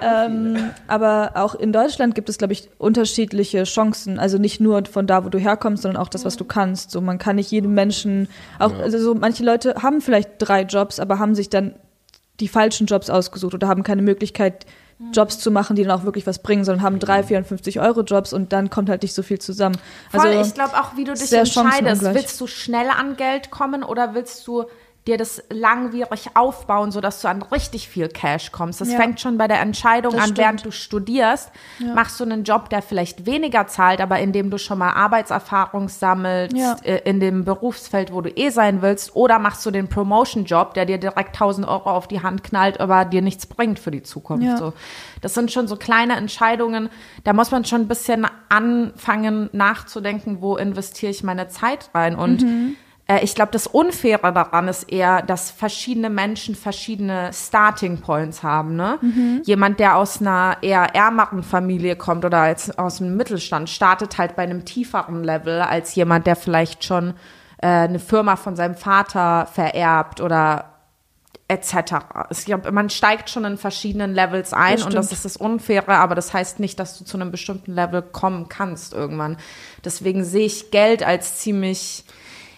ähm, aber auch in Deutschland gibt es, glaube ich, unterschiedliche Chancen. Also nicht nur von da, wo du herkommst, sondern auch das, was du kannst. So, man kann nicht jedem Menschen, auch, also so, manche Leute haben vielleicht drei Jobs, aber haben sich dann die falschen Jobs ausgesucht oder haben keine Möglichkeit, Jobs zu machen, die dann auch wirklich was bringen, sondern haben drei, 54 Euro Jobs und dann kommt halt nicht so viel zusammen. Voll, Also, ich glaube auch, wie du dich entscheidest. Willst du schnell an Geld kommen oder willst du dir das langwierig aufbauen, sodadass du an richtig viel Cash kommst? Das Ja. fängt schon bei der Entscheidung Das an, stimmt. während du studierst. Machst du einen Job, der vielleicht weniger zahlt, aber in dem du schon mal Arbeitserfahrung sammelst, Ja. äh, in dem Berufsfeld, wo du eh sein willst, oder machst du den Promotion-Job, der dir direkt 1000 Euro auf die Hand knallt, aber dir nichts bringt für die Zukunft. Ja. So. Das sind schon so kleine Entscheidungen. Da muss man schon ein bisschen anfangen nachzudenken, wo investiere ich meine Zeit rein. Und äh, ich glaube, das Unfaire daran ist eher, dass verschiedene Menschen verschiedene Starting Points haben. Ne? Jemand, der aus einer eher ärmeren Familie kommt oder als aus dem Mittelstand, startet halt bei einem tieferen Level als jemand, der vielleicht schon äh, eine Firma von seinem Vater vererbt oder etc. Ich glaube, man steigt schon in verschiedenen Levels ein Das und das ist das Unfaire, aber das heißt nicht, dass du zu einem bestimmten Level kommen kannst irgendwann. Deswegen sehe ich Geld als ziemlich,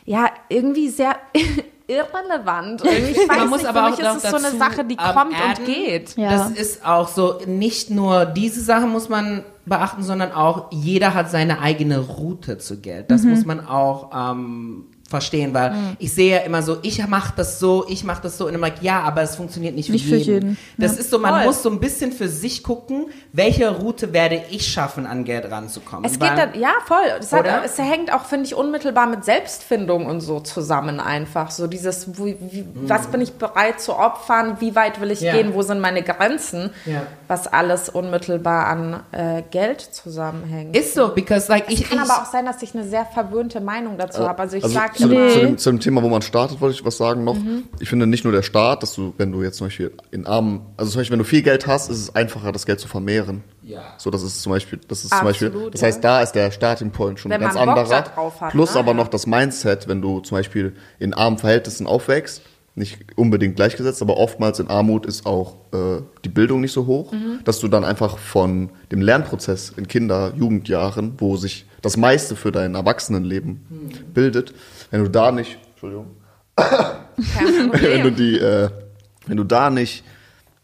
ja, irgendwie sehr irrelevant. Irgendwie, ich weiß Man muss nicht, aber für auch ist es so eine Sache, die kommt adden, und geht. Ja. Das ist auch so, nicht nur diese Sache muss man beachten, sondern auch jeder hat seine eigene Route zu Geld. Das muss man auch ähm, verstehen, weil Mhm. ich sehe immer so, ich mache das so, ich mache das so und immer like, ja, aber es funktioniert nicht für Nicht für jeden. jeden. Das Ja. ist so, man Voll. muss so ein bisschen für sich gucken, welche Route werde ich schaffen, an Geld ranzukommen. Es Weil- geht dann, ja, voll. Es, hat, es hängt auch, finde ich, unmittelbar mit Selbstfindung und so zusammen einfach. So dieses, wie, wie, was bin ich bereit zu opfern, wie weit will ich Ja. gehen, wo sind meine Grenzen, Ja. was alles unmittelbar an äh, Geld zusammenhängt. ist so, because like ich, Kann ich aber auch sein, dass ich eine sehr verwöhnte Meinung dazu habe. Also ich Also sage zu, immer, zu, dem, zu dem Thema, wo man startet, wollte ich was sagen noch. Ich finde nicht nur der Staat, dass du, wenn du jetzt zum Beispiel in armen, also zum Beispiel, wenn du viel Geld hast, ist es einfacher, das Geld zu vermehren. Ja. So, das ist zum Beispiel, das ist zum Beispiel, Absolut, das ja. heißt, da ist der Starting Point schon Wenn ganz anderer. hat, Plus ne? aber noch das Mindset, wenn du zum Beispiel in armen Verhältnissen aufwächst, nicht unbedingt gleichgesetzt, aber oftmals in Armut ist auch äh, die Bildung nicht so hoch, Mhm. dass du dann einfach von dem Lernprozess in Kinder-, Jugendjahren, wo sich das meiste für dein Erwachsenenleben Mhm. bildet, wenn du da nicht, Entschuldigung, wenn du die, äh, wenn du da nicht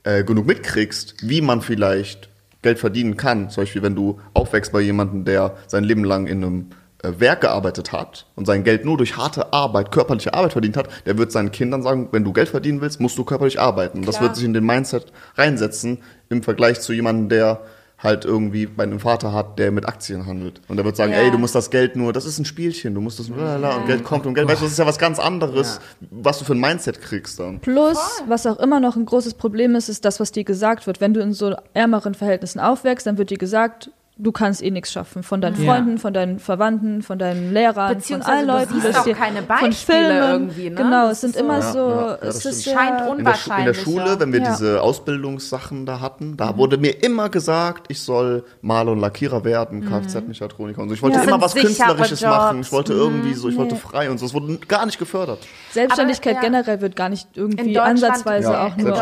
äh, genug mitkriegst, wie man vielleicht Geld verdienen kann, zum Beispiel wenn du aufwächst bei jemandem, der sein Leben lang in einem äh, Werk gearbeitet hat und sein Geld nur durch harte Arbeit, körperliche Arbeit verdient hat, der wird seinen Kindern sagen, wenn du Geld verdienen willst, musst du körperlich arbeiten. Und das Klar. wird sich in den Mindset reinsetzen im Vergleich zu jemandem, der halt irgendwie bei einem Vater hat, der mit Aktien handelt. Und der wird sagen, Ja. ey, du musst das Geld nur, das ist ein Spielchen, du musst das nur, lalala, und Geld kommt und Geld, weißt du, das ist ja was ganz anderes, was du für ein Mindset kriegst dann. Plus, was auch immer noch ein großes Problem ist, ist das, was dir gesagt wird. Wenn du in so ärmeren Verhältnissen aufwächst, dann wird dir gesagt, du kannst eh nichts schaffen. Von deinen Ja. Freunden, von deinen Verwandten, von deinen Lehrern, von Beziehungsweise allen du Leuten. siehst das auch keine von Beispiele Filmen. irgendwie, ne? Genau, es sind so- immer so, ja, ja, es das ist. Scheint ja, un- in der, Schu in der Unwahrscheinlich, Schule, ja. wenn wir Ja. diese Ausbildungssachen da hatten, da wurde mir immer gesagt, ich soll Maler und Lackierer werden, Kfz-Mechatroniker und so. Ich wollte Ja. immer was Künstlerisches machen. Ich wollte irgendwie so, ich wollte Nee. frei und so. Es wurde gar nicht gefördert. Selbstständigkeit Aber, ja. generell wird gar nicht irgendwie ansatzweise Ja, auch in nur.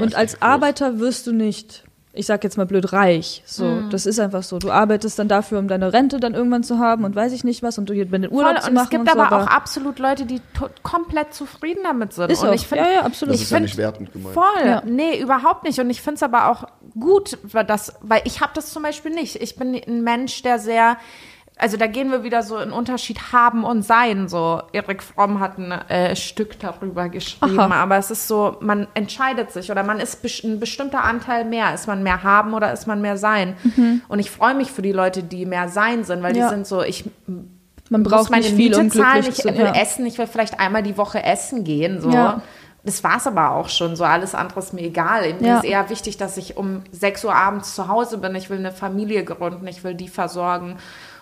Und als. Arbeiter wirst du nicht, ich sag jetzt mal blöd, reich. So, Mhm. das ist einfach so. Du arbeitest dann dafür, um deine Rente dann irgendwann zu haben und weiß ich nicht was und du hier den Urlaub Voll. zu Und machen es gibt und so, aber auch absolut Leute, die komplett zufrieden damit sind. Ist und auch. ich find, Ja, ja, absolut. Das Ich ist ja nicht wertend gemeint. Voll. Ja. Nee, überhaupt nicht. Und ich finde es aber auch gut, weil, das, weil ich habe das zum Beispiel nicht. Ich bin ein Mensch, der sehr, also da gehen wir wieder so in Unterschied haben und sein. So, Erik Fromm hat ein äh, Stück darüber geschrieben, Aha. aber es ist so, man entscheidet sich oder man ist ein bestimmter Anteil mehr. Ist man mehr haben oder ist man mehr sein? Und ich freue mich für die Leute, die mehr sein sind, weil Mhm. Ja. die sind so, ich Man braucht meine nicht viel, um zahlen, ich zu will ja. essen, ich will vielleicht einmal die Woche essen gehen. So. Ja. Das war's aber auch schon. So alles andere ist mir egal. Mir Ja. ist eher wichtig, dass ich um 6 Uhr abends zu Hause bin. Ich will eine Familie gründen, ich will die versorgen.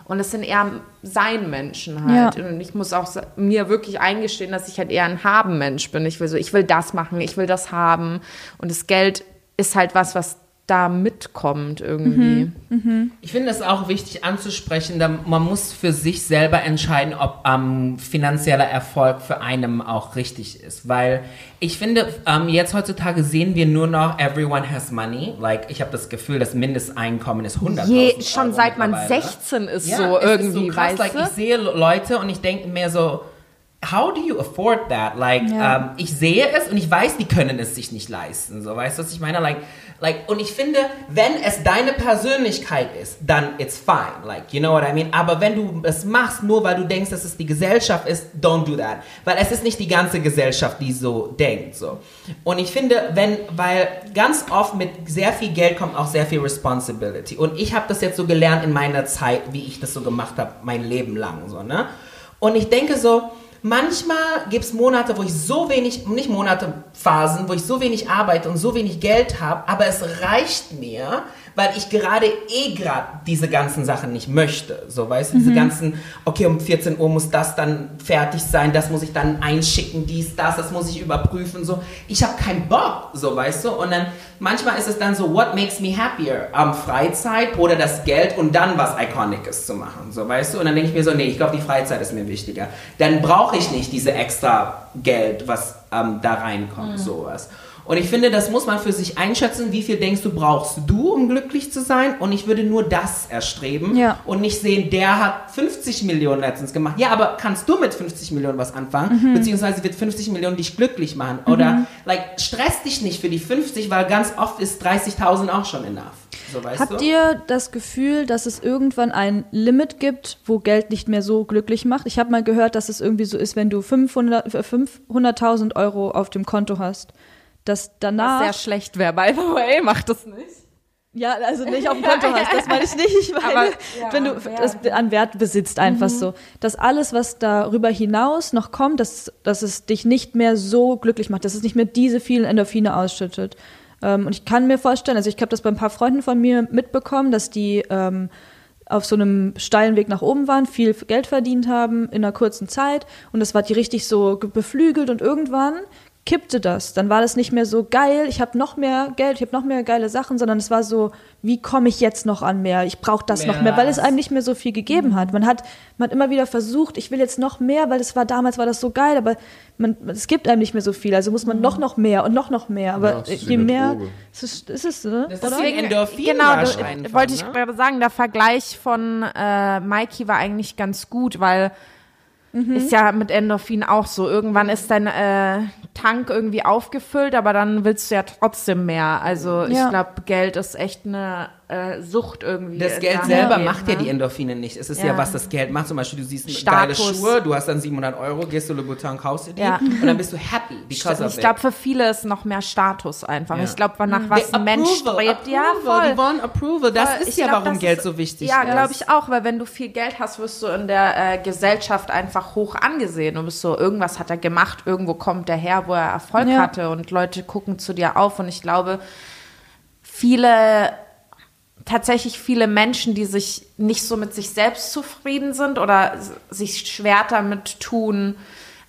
Und es sind eher Sein-Menschen halt. Ja. Und ich muss auch mir wirklich eingestehen, dass ich halt eher ein Haben-Mensch bin. Ich will so, ich will das machen, ich will das haben. Und das Geld ist halt was, was da mitkommt irgendwie. Ich finde es auch wichtig anzusprechen, da man muss für sich selber entscheiden, ob ähm, finanzieller Erfolg für einen auch richtig ist. Weil ich finde, ähm, jetzt heutzutage sehen wir nur noch, everyone has money. Like, ich habe das Gefühl, das Mindesteinkommen ist 100 Je, schon Euro seit man mittlerweile. 16 ist Ja, so es irgendwie, ist so krass. weißt like? Ich sehe Leute und ich denke mir so, how do you afford that? Like, Ja. ähm, ich sehe es und ich weiß, die können es sich nicht leisten. So, weißt du, was ich meine? Like, like, und ich finde, wenn es deine Persönlichkeit ist, dann it's fine. Like, you know what I mean? Aber wenn du es machst, nur weil du denkst, dass es die Gesellschaft ist, don't do that. Weil es ist nicht die ganze Gesellschaft, die so denkt. So. Und ich finde, wenn, weil ganz oft mit sehr viel Geld kommt auch sehr viel Responsibility. Und ich habe das jetzt so gelernt in meiner Zeit, wie ich das so gemacht habe, mein Leben lang. So, ne? Und ich denke so, manchmal gibt es Monate, wo ich so wenig, nicht Monate, Phasen, wo ich so wenig arbeite und so wenig Geld habe, aber es reicht mir, weil ich gerade eh gerade diese ganzen Sachen nicht möchte. So, weißt du, diese ganzen, okay, um 14 Uhr muss das dann fertig sein, das muss ich dann einschicken, dies, das, das muss ich überprüfen, so. Ich habe keinen Bock, so, weißt du, und dann manchmal ist es dann so, what makes me happier? Am Freizeit oder das Geld und dann was Iconices zu machen, so, weißt du, und dann denke ich mir so, nee, ich glaube, die Freizeit ist mir wichtiger. Dann brauche ich nicht diese extra Geld, was ähm, da reinkommt, sowas. Und ich finde, das muss man für sich einschätzen. Wie viel denkst du, brauchst du, um glücklich zu sein? Und ich würde nur das erstreben Ja. und nicht sehen, der hat 50 Millionen letztens gemacht. Ja, aber kannst du mit 50 Millionen was anfangen? Beziehungsweise wird 50 Millionen dich glücklich machen? Oder, like, stress dich nicht für die 50, weil ganz oft ist 30.000 auch schon enough. So, Habt du? ihr das Gefühl, dass es irgendwann ein Limit gibt, wo Geld nicht mehr so glücklich macht? Ich habe mal gehört, dass es irgendwie so ist, wenn du 500 äh, 500.000 Euro auf dem Konto hast, dass danach Was sehr schlecht wäre, by the way, macht das nicht. Ja, also nicht auf dem Konto hast, das meine ich nicht. Ich meine, Aber, ja, wenn du das an Wert besitzt, einfach so. Dass alles, was darüber hinaus noch kommt, dass, dass es dich nicht mehr so glücklich macht, dass es nicht mehr diese vielen Endorphine ausschüttet. Ähm, und ich kann mir vorstellen, also ich habe das bei ein paar Freunden von mir mitbekommen, dass die ähm, auf so einem steilen Weg nach oben waren, viel Geld verdient haben in einer kurzen Zeit und das war die richtig so ge- beflügelt und irgendwann kippte das. Dann war das nicht mehr so geil, ich habe noch mehr Geld, ich habe noch mehr geile Sachen, sondern es war so, wie komme ich jetzt noch an mehr? Ich brauche das noch mehr, weil es Mehr. einem nicht mehr so viel gegeben hat. Man hat man hat immer wieder versucht, ich will jetzt noch mehr, weil es war damals war das so geil, aber man, es gibt einem nicht mehr so viel, also muss man noch noch mehr und noch noch mehr, aber Ja, je mehr es ist, ist es, ne? Das ist Endorphin genau, das einfach, wollte ich ne? gerade sagen, der Vergleich von äh, Mikey war eigentlich ganz gut, weil ist ja mit Endorphin auch so. Irgendwann ist dein äh, Tank irgendwie aufgefüllt, aber dann willst du ja trotzdem mehr. Also ich Ja. glaube, Geld ist echt eine äh, Sucht irgendwie. Das Geld selber geht, macht ja ne? die Endorphine nicht. Es ist ja. Ja. was das Geld macht. Zum Beispiel, du siehst Status. geile Schuhe, du hast dann 700 Euro, gehst zu Louboutin, kaufst dir die Ja. und dann bist du happy because of Ich glaube, für viele ist noch mehr Status einfach. Ja. Ich glaube, nach was The ein Mensch approval, strebt, ja, voll. Die wollen Approval. Das Voll. ist Ich ja, glaub, warum Geld ist- so wichtig Ja, ist. glaube ich auch, weil wenn du viel Geld hast, wirst du in der äh, Gesellschaft einfach hoch angesehen. Du bist so, irgendwas hat er gemacht, irgendwo kommt er her, wo er Erfolg Ja. hatte und Leute gucken zu dir auf und ich glaube, viele tatsächlich viele Menschen, die sich nicht so mit sich selbst zufrieden sind oder sich schwer damit tun,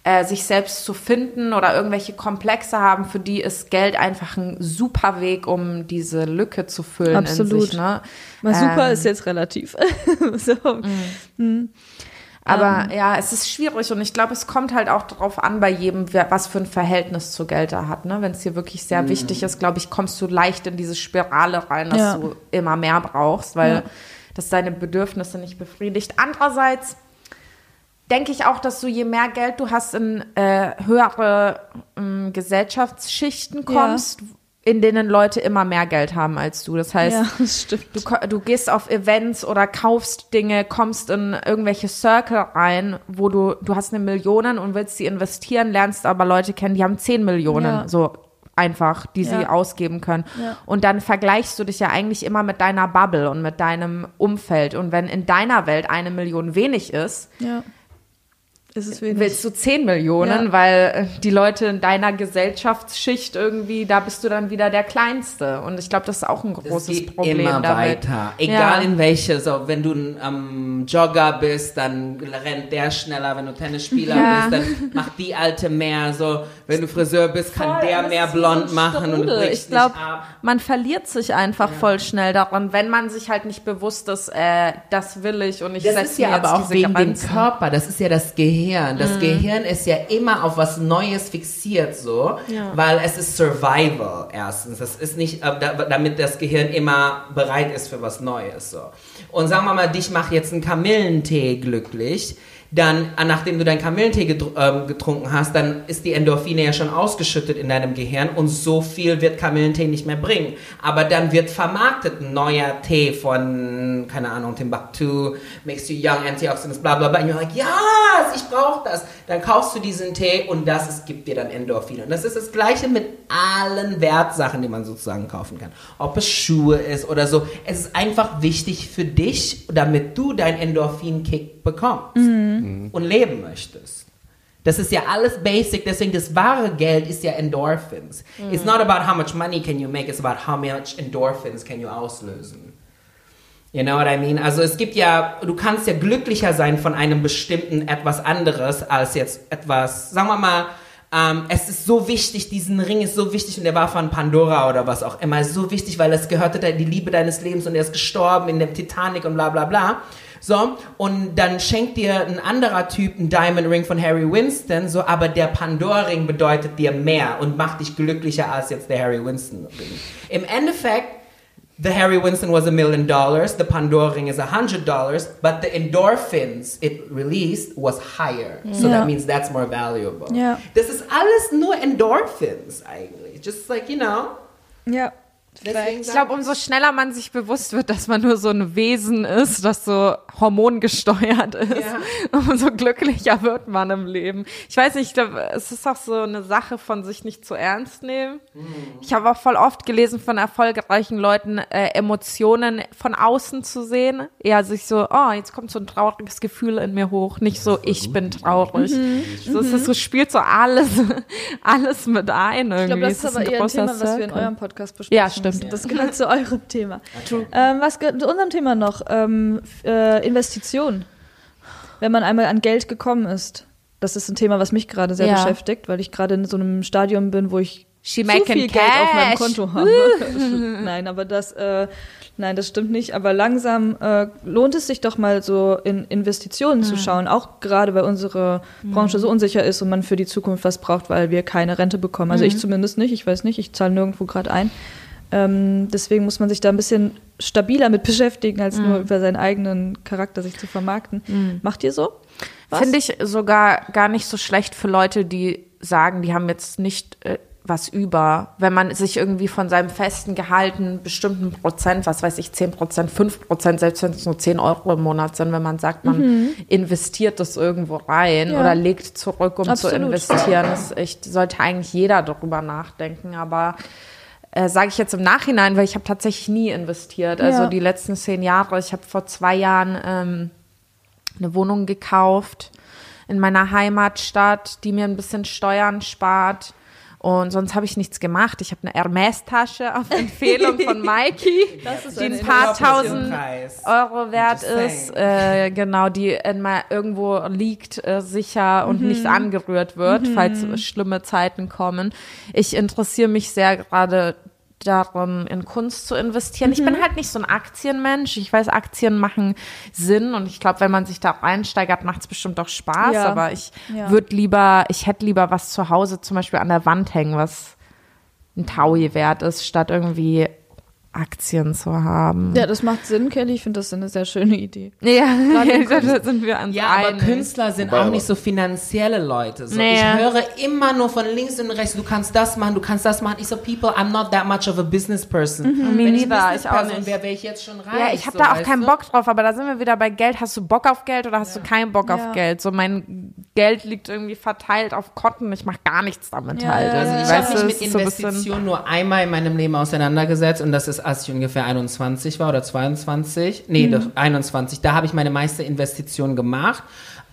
äh, sich selbst zu finden oder irgendwelche Komplexe haben, für die ist Geld einfach ein super Weg, um diese Lücke zu füllen in Absolut. sich. Ne? Mal super Ähm, ist jetzt relativ. so. Aber Ähm. ja, es ist schwierig und ich glaube, es kommt halt auch darauf an bei jedem, was für ein Verhältnis zu Geld er hat. Ne? Wenn es dir wirklich sehr wichtig ist, glaube ich, kommst du leicht in diese Spirale rein, dass Ja. du immer mehr brauchst, weil Ja. das deine Bedürfnisse nicht befriedigt. Andererseits denke ich auch, dass du je mehr Geld du hast in äh, höhere ähm, Gesellschaftsschichten kommst, in denen Leute immer mehr Geld haben als du. Das heißt, Ja, das. Du, du gehst auf Events oder kaufst Dinge, kommst in irgendwelche Circle rein, wo du, du hast eine Million und willst sie investieren, lernst aber Leute kennen, die haben 10 Millionen, Ja. so einfach, die sie Ja. ausgeben können. Und dann vergleichst du dich ja eigentlich immer mit deiner Bubble und mit deinem Umfeld. Und wenn in deiner Welt eine Million wenig ist, Ja. Ist es wenig. Willst du 10 Millionen, Ja. weil äh, die Leute in deiner Gesellschaftsschicht irgendwie, da bist du dann wieder der Kleinste. Und ich glaube, das ist auch ein Es großes geht Problem immer damit. weiter. Egal Ja. in welche. So, wenn du ein ähm, Jogger bist, dann rennt der schneller. Wenn du Tennisspieler Ja. bist, dann macht die Alte mehr. So, wenn du Friseur bist, kann Voll, der das mehr blond machen und du Ich glaube, nicht ab. man verliert sich einfach voll schnell daran, wenn man sich halt nicht bewusst ist, äh, das will ich und ich Das setze ist ja mir jetzt aber auch diese wegen dem. Körper, das ist ja das Gehirn. Das Gehirn ist ja immer auf was Neues fixiert, so, weil es ist Survival erstens. Das ist nicht, äh, da, damit das Gehirn immer bereit ist für was Neues, so. Und sagen wir mal, dich macht jetzt ein Kamillentee glücklich. Dann, äh, nachdem du deinen Kamillentee ähm, getrunken hast, dann ist die Endorphine ja schon ausgeschüttet in deinem Gehirn und so viel wird Kamillentee nicht mehr bringen. Aber dann wird vermarktet ein neuer Tee von, keine Ahnung, Timbuktu, makes you young, antioxidants, bla bla bla. Und you're like, yes, ich brauche das. Dann kaufst du diesen Tee und das ist, gibt dir dann Endorphine. Und das ist das Gleiche mit allen Wertsachen, die man sozusagen kaufen kann. Ob es Schuhe ist oder so. Es ist einfach wichtig für dich, damit du deinen Endorphin-Kick bekommst und leben möchtest. Das ist ja alles basic, deswegen das wahre Geld ist ja Endorphins. It's not about how much money can you make, it's about how much Endorphins can you auslösen. You know what I mean? Also es gibt ja, du kannst ja glücklicher sein von einem bestimmten etwas anderes als jetzt etwas, sagen wir mal, ähm, es ist so wichtig, diesen Ring ist so wichtig und der war von Pandora oder was auch immer, so wichtig, weil es gehörte da die Liebe deines Lebens und er ist gestorben in dem Titanic und bla bla bla. So, und dann schenkt dir ein anderer Typ einen Diamond Ring von Harry Winston, so, aber der Pandora-Ring bedeutet dir mehr und macht dich glücklicher als jetzt der Harry Winston-Ring. Im Endeffekt, the Harry Winston was a million dollars, the Pandora ring is a hundred dollars, but the endorphins it released was higher. So Ja. that means that's more valuable. Ja. Das ist alles nur Endorphins eigentlich. Just like, you know. Ja. Ich glaube, umso schneller man sich bewusst wird, dass man nur so ein Wesen ist, das so hormongesteuert ist, umso glücklicher wird man im Leben. Ich weiß nicht, ich glaub, es ist auch so eine Sache von sich nicht zu ernst nehmen. Ich habe auch voll oft gelesen von erfolgreichen Leuten, äh, Emotionen von außen zu sehen. Eher sich so, oh, jetzt kommt so ein trauriges Gefühl in mir hoch. Nicht so, ich bin traurig. So, es ist so, spielt so alles, alles mit ein irgendwie. Ich glaube, das ist aber ein eher ein Thema, was wir in eurem Podcast besprechen. Ja, stimmt. Das gehört zu eurem Thema. Ähm, was gehört zu unserem Thema noch? Ähm, äh, Investition. Wenn man einmal an Geld gekommen ist. Das ist ein Thema, was mich gerade sehr Ja. beschäftigt, weil ich gerade in so einem Stadium bin, wo ich She zu viel Geld auf meinem. Konto habe. nein, aber das, äh, nein, das stimmt nicht. Aber langsam äh, lohnt es sich doch mal so in Investitionen zu schauen, auch gerade weil unsere Branche so unsicher ist und man für die Zukunft was braucht, weil wir keine Rente bekommen. Also ich zumindest nicht, ich weiß nicht, ich zahle nirgendwo gerade ein. Ähm, deswegen muss man sich da ein bisschen stabiler mit beschäftigen, als nur über seinen eigenen Charakter sich zu vermarkten. Macht ihr so? Finde ich sogar gar nicht so schlecht für Leute, die sagen, die haben jetzt nicht äh, was über. Wenn man sich irgendwie von seinem festen Gehalt einen bestimmten Prozent, was weiß ich, 10 Prozent, 5 Prozent, selbst wenn es nur 10 Euro im Monat sind, wenn man sagt, man investiert das irgendwo rein Ja. oder legt zurück, um Absolut. zu investieren, ist echt, sollte eigentlich jeder darüber nachdenken. Aber äh, sage ich jetzt im Nachhinein, weil ich habe tatsächlich nie investiert. Also Ja. die letzten zehn Jahre, ich habe vor zwei Jahren ähm, eine Wohnung gekauft in meiner Heimatstadt, die mir ein bisschen Steuern spart. Und sonst habe ich nichts gemacht. Ich habe eine Hermes-Tasche auf Empfehlung von Mikey, die ein paar tausend. Euro wert ist. Äh, genau, die mal irgendwo liegt, äh, sicher und Mhm. nicht angerührt wird, falls schlimme Zeiten kommen. Ich interessiere mich sehr gerade darum, in Kunst zu investieren. Ich Mhm. bin halt nicht so ein Aktienmensch. Ich weiß, Aktien machen Sinn und ich glaube, wenn man sich da reinsteigert, macht es bestimmt auch Spaß. Ja. Aber ich Ja. würde lieber, ich hätte lieber was zu Hause zum Beispiel an der Wand hängen, was ein Taui wert ist, statt irgendwie Aktien zu haben. Ja, das macht Sinn, Kelly. Ich finde das eine sehr schöne Idee. Ja, da sind wir uns Ja, aber einig. Künstler sind Wobei auch aber- nicht so finanzielle Leute. So, Nee. Ich höre immer nur von links und rechts, du kannst das machen, du kannst das machen. Ich so, people, I'm not that much of a business person. Mhm. Wenn ich Business ich auch Person nicht. wäre, wäre ich jetzt schon reich. Ja, ich habe so, da auch keinen du? Bock drauf, aber da sind wir wieder bei Geld. Hast du Bock auf Geld oder hast du keinen Bock Ja. auf Geld? So mein Geld liegt irgendwie verteilt auf Konten. Ich mache gar nichts damit Ja, halt. ja, Also ja. Ich weißt habe mich es mit ist so Investitionen nur einmal in meinem Leben auseinandergesetzt und das ist, als ich ungefähr 21 war oder 22. Nee, doch 21. Da habe ich meine meiste Investition gemacht.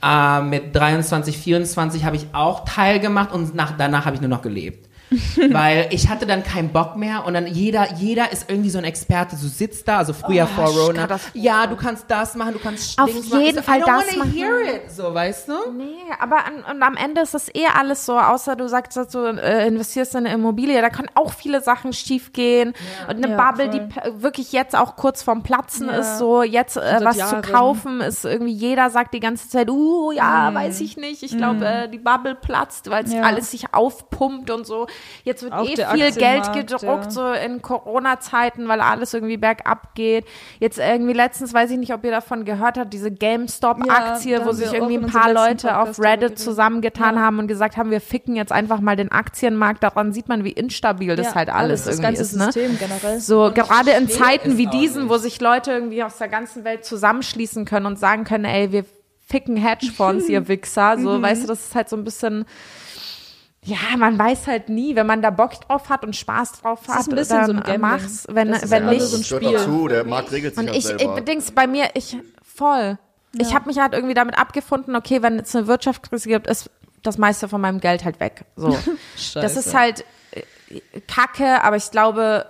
Äh, mit 23, 24 habe ich auch teilgemacht und nach, danach habe ich nur noch gelebt. Weil ich hatte dann keinen Bock mehr und dann jeder, jeder ist irgendwie so ein Experte, so sitzt da, also früher vor Rona. Ja, du kannst das machen, du kannst Auf Dings machen. Jeden so, Fall I don't das machen. hear it. So, weißt du? Nee, aber an, und am Ende ist das eh alles so, außer du sagst, dass du äh, investierst in eine Immobilie, da können auch viele Sachen schief gehen. Und eine Ja, Bubble, die voll. p- wirklich jetzt auch kurz vorm Platzen Ja. ist, so jetzt äh, was Jahren. zu kaufen, ist irgendwie jeder sagt die ganze Zeit, uh, ja, weiß ich nicht, ich glaube, äh, die Bubble platzt, weil es Ja. alles sich aufpumpt und so. Jetzt wird Auch eh viel Geld gedruckt, ja. so in Corona-Zeiten, weil alles irgendwie bergab geht. Jetzt irgendwie letztens, weiß ich nicht, ob ihr davon gehört habt, diese GameStop-Aktie, Ja, wo sich irgendwie ein in paar Leute auf Podcast darüber Reddit zusammengetan Ja. haben und gesagt haben, wir ficken jetzt einfach mal den Aktienmarkt. Daran sieht man, wie instabil das halt alles, das irgendwie ist. Ne? Generell. So, gerade in Zeiten wie diesen, wo sich Leute irgendwie aus der ganzen Welt zusammenschließen können und sagen können, ey, wir ficken Hedgefonds, ihr Wichser. So, Mhm. weißt du, das ist halt so ein bisschen, ja, man weiß halt nie, wenn man da Bock drauf hat und Spaß drauf Das hat, ist ein bisschen dann so ein Gambling. mach's. Wenn, Das ist wenn ja nicht, alles so ein das gehört Spiel. dazu, der Markt regelt sich und ich, selber. ich Dings, bei mir, ich voll. Ich habe mich halt irgendwie damit abgefunden, okay, wenn es eine Wirtschaftskrise gibt, ist das meiste von meinem Geld halt weg. So. das ist halt äh, Kacke, aber ich glaube,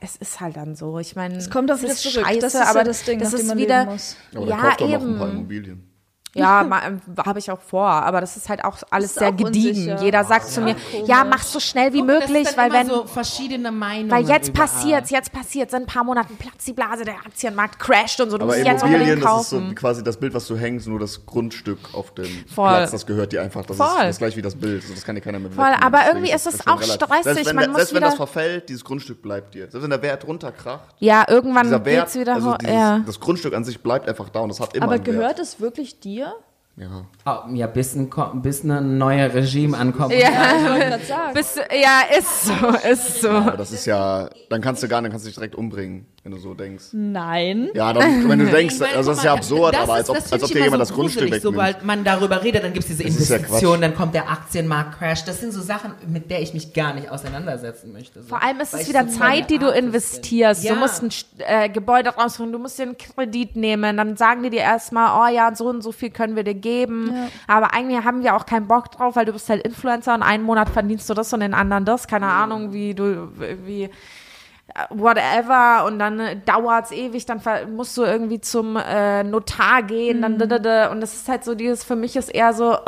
es ist halt dann so. Ich meine, Es kommt auch es wieder ist zurück. Scheiße, das ist aber ja das Ding, das ist man wieder, leben muss. Aber der ja eben. Immobilien. Ja, habe ich auch vor, aber das ist halt auch alles ist sehr auch gediegen. unsicher. Jeder sagt zu mir, komisch. ja, mach so schnell wie Guck, das möglich, ist dann weil immer wenn so verschiedene Meinungen weil jetzt überall. passiert's, jetzt passiert's, in ein paar Monaten platzt die Blase, der Aktienmarkt crasht und so, du Aber musst jetzt unbedingt Immobilien, das ist so kaufen. quasi das Bild, was du hängst, nur das Grundstück auf dem Voll. Platz, das gehört dir einfach. Das Voll. ist das gleich wie das Bild. Also das kann dir keiner mehr Voll, wegnehmen. aber irgendwie ist das es auch relativ- stressig, Selbst wenn, man der- muss selbst wenn das verfällt, dieses Grundstück bleibt dir. Selbst wenn der Wert runterkracht, Ja, irgendwann Wert, geht's wieder also hoch. dieses, Ja. das Grundstück an sich bleibt einfach da und das hat immer Aber gehört es wirklich dir? Ja. Oh, ja, bis ein, bis ein neuer Regime ankommt. Ja, sagen. du- ja, ist so, ist so. Aber das ist ja, dann kannst du gar, dann kannst du dich direkt umbringen, wenn du so denkst. Nein. Ja, dann, wenn du denkst, also das ist ja absurd, das aber ist- als ob, als ob dir jemand so das Grundstück wegnimmt. Sobald man darüber redet, dann gibt es diese ist ja dann kommt der Aktienmarkt crash. Das sind so Sachen, mit der ich mich gar nicht auseinandersetzen möchte. So. Vor allem ist Weil es wieder so Zeit, die du investierst. Ja. Du musst ein äh, Gebäude rausholen, du musst dir einen Kredit nehmen, dann sagen die dir erstmal, oh ja, so und so viel können wir dir geben. Aber eigentlich haben wir auch keinen Bock drauf, weil du bist halt Influencer und einen Monat verdienst du das und den anderen das. Keine Ahnung, wie du, wie whatever und dann äh, dauert's ewig, dann musst du irgendwie zum äh, Notar gehen, dann da, da, da. und das ist halt so dieses, für mich ist eher so, äh,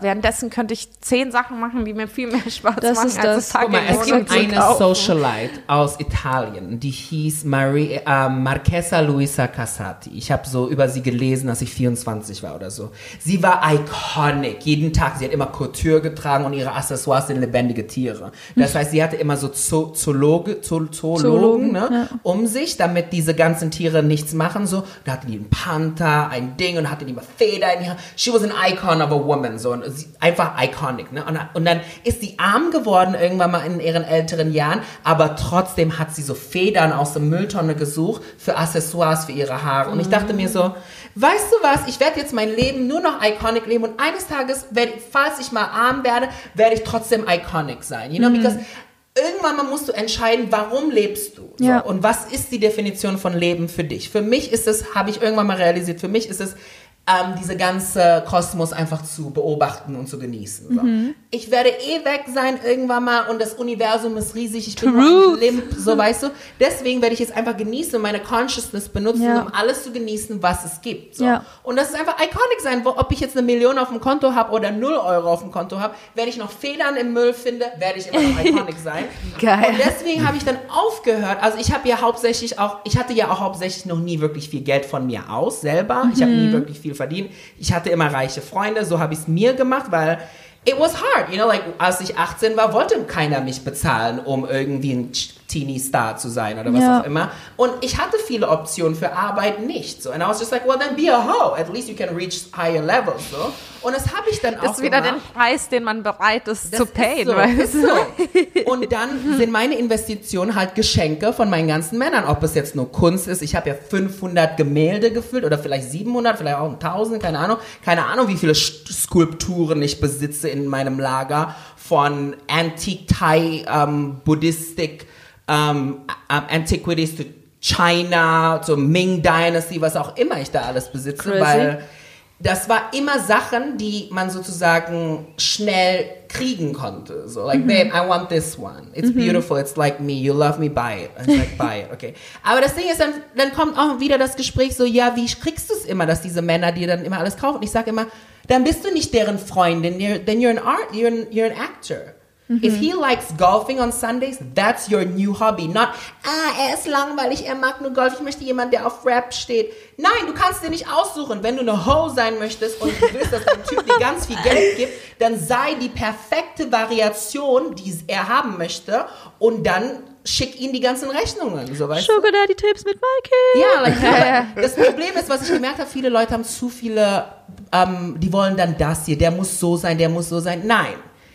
währenddessen könnte ich zehn Sachen machen, die mir viel mehr Spaß Das machen, ist als das. Guck mal, es gibt eine. Socialite aus Italien, die hieß Marie, äh, Marchesa Luisa Casati. Ich habe so über sie gelesen, als ich 24 war oder so. Sie war iconic. Jeden Tag, sie hat immer Couture getragen und ihre Accessoires sind lebendige Tiere. Das heißt, sie hatte immer so Zo Zoologe, Zo Zoologen, Zoologen, ne, um sich, damit diese ganzen Tiere nichts machen. So, da hatte die einen Panther, ein Ding und hatte die immer Feder in ihr. She was an icon of a woman, so und einfach iconic. Ne? Und, und dann ist sie arm geworden irgendwann mal in ihren älteren Jahren, aber trotzdem hat sie so Federn aus der Mülltonne gesucht für Accessoires für ihre Haare. Und ich dachte mir so, weißt du was? Ich werde jetzt mein Leben nur noch iconic leben und eines Tages, werde ich, falls ich mal arm werde, werde ich trotzdem iconic sein. You know, because irgendwann mal musst du entscheiden, warum lebst du? So. Ja. Und was ist die Definition von Leben für dich? Für mich ist es, habe ich irgendwann mal realisiert, für mich ist es, ähm, diese ganze Kosmos einfach zu beobachten und zu genießen. So. Mhm. Ich werde eh weg sein irgendwann mal und das Universum ist riesig, ich bin Limp, so weißt du. Deswegen werde ich es einfach genießen und meine Consciousness benutzen, Ja. um alles zu genießen, was es gibt. So. Ja. Und das ist einfach iconic sein, wo, ob ich jetzt eine Million auf dem Konto habe oder null Euro auf dem Konto habe, wenn ich noch Federn im Müll finde, werde ich immer noch iconic sein. Geil. Und deswegen habe ich dann aufgehört. Also ich habe ja hauptsächlich auch, ich hatte ja auch hauptsächlich noch nie wirklich viel Geld von mir aus selber. Ich habe nie wirklich viel verdient. Ich hatte immer reiche Freunde, so habe ich es mir gemacht, weil it was hard. You know, like als ich 18 war, wollte keiner mich bezahlen, um irgendwie ein Teenie-Star zu sein oder was Ja. auch immer. Und ich hatte viele Optionen für Arbeit nicht. So. And I was just like, well, then be a hoe. At least you can reach higher levels. So. Und das habe ich dann auch Das ist wieder gemacht. den Preis, den man bereit ist Das zu payen. so, weißt du? so. Und dann sind meine Investitionen halt Geschenke von meinen ganzen Männern. Ob es jetzt nur Kunst ist. Ich habe ja 500 Gemälde gefüllt oder vielleicht 700, vielleicht auch 1000, keine Ahnung. Keine Ahnung, wie viele Skulpturen ich besitze in meinem Lager von Antique Thai, ähm, Buddhistic ähm, Antiquities to China, zur Ming Dynasty, was auch immer ich da alles besitze, Crazy. weil das war immer Sachen, die man sozusagen schnell kriegen konnte. So, like, babe, I want this one. It's beautiful. It's like me. You love me. Buy it. And like, buy it. Okay. Aber das Ding ist, dann, dann kommt auch wieder das Gespräch so, ja, wie kriegst du es immer, dass diese Männer dir dann immer alles kaufen? Ich sage immer, dann bist du nicht deren Freundin. You're, then you're an art, you're an, you're an actor. If he likes golfing on Sundays, that's your new hobby. Not, ah, er ist langweilig, er mag nur Golf, ich möchte jemanden, der auf Rap steht. Nein, du kannst dir nicht aussuchen. Wenn du eine Ho sein möchtest und du willst, dass ein Typ dir ganz viel Geld gibt, dann sei die perfekte Variation, die er haben möchte und dann schick ihm die ganzen Rechnungen. So, weißt? Sugar Daddy Tipps mit Mikey. Ja, like, ja, das Problem ist, was ich gemerkt habe, viele Leute haben zu viele, ähm, die wollen dann das hier, der muss so sein, der muss so sein. Nein.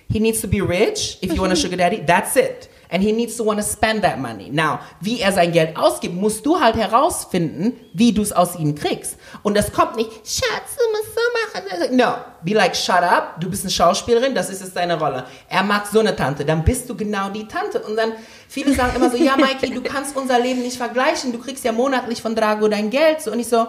He needs to be rich if you want a sugar daddy, that's it. And he needs to want to spend that money. Now, wie er sein Geld ausgibt, musst du halt herausfinden, wie du es aus ihm kriegst. Und das kommt nicht, Schatz, du musst so machen. No, be like, shut up, du bist eine Schauspielerin, das ist jetzt deine Rolle. Er mag so eine Tante, dann bist du genau die Tante. Und dann, viele sagen immer so, ja, Mikey, du kannst unser Leben nicht vergleichen, du kriegst ja monatlich von Drago dein Geld. So, und ich so,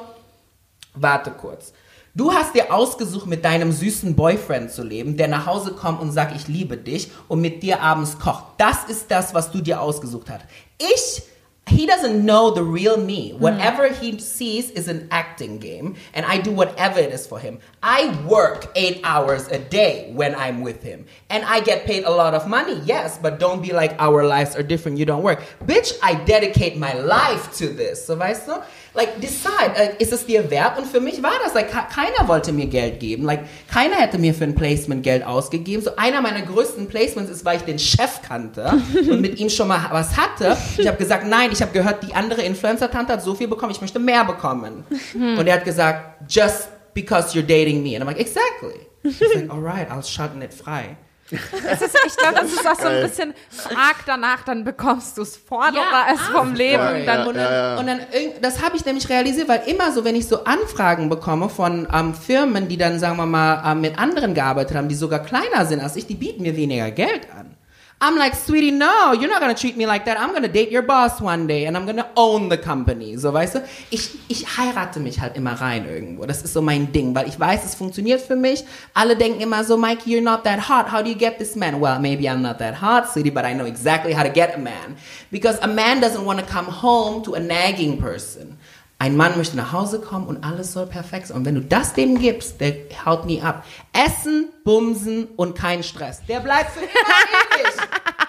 warte kurz. Du hast dir ausgesucht, mit deinem süßen Boyfriend zu leben, der nach Hause kommt und sagt, ich liebe dich und mit dir abends kocht. Das ist das, was du dir ausgesucht hast. Ich, he doesn't know the real me. Whatever he sees is an acting game and I do whatever it is for him. I work eight hours a day when I'm with him and I get paid a lot of money, yes, but don't be like our lives are different, you don't work. Bitch, I dedicate my life to this. So weißt du? Like, decide, äh, ist es dir wert? Und für mich war das, like, keiner wollte mir Geld geben. Like, keiner hätte mir für ein Placement Geld ausgegeben. So, einer meiner größten Placements ist, weil ich den Chef kannte und mit ihm schon mal was hatte. Ich habe gesagt, nein, ich habe gehört, die andere Influencer-Tante hat so viel bekommen, ich möchte mehr bekommen. Und er hat gesagt, just because you're dating me. And I'm like, exactly. She's like, all right, I'll shut it frei. Es ist, ich glaube, das ist auch so ein bisschen frag danach, dann bekommst du es fordere es vom Leben. voll. Dann, Ja, und dann, und dann irgend- das habe ich nämlich realisiert, weil immer so, wenn ich so Anfragen bekomme von ähm, Firmen, die dann, sagen wir mal, ähm, mit anderen gearbeitet haben, die sogar kleiner sind als ich, die bieten mir weniger Geld an. I'm like, sweetie, no, you're not gonna treat me like that. I'm gonna date your boss one day and I'm gonna own the company. So, weißt du, ich, ich heirate mich halt immer rein irgendwo. Das ist so mein Ding, weil ich weiß, es funktioniert für mich. Alle denken immer so, Mikey, you're not that hot. How do you get this man? Well, maybe I'm not that hot, sweetie, but I know exactly how to get a man. Because a man doesn't want to come home to a nagging person. Ein Mann möchte nach Hause kommen und alles soll perfekt sein. Und wenn du das dem gibst, der haut nie ab. Essen, bumsen und kein Stress. Der bleibt für immer ewig.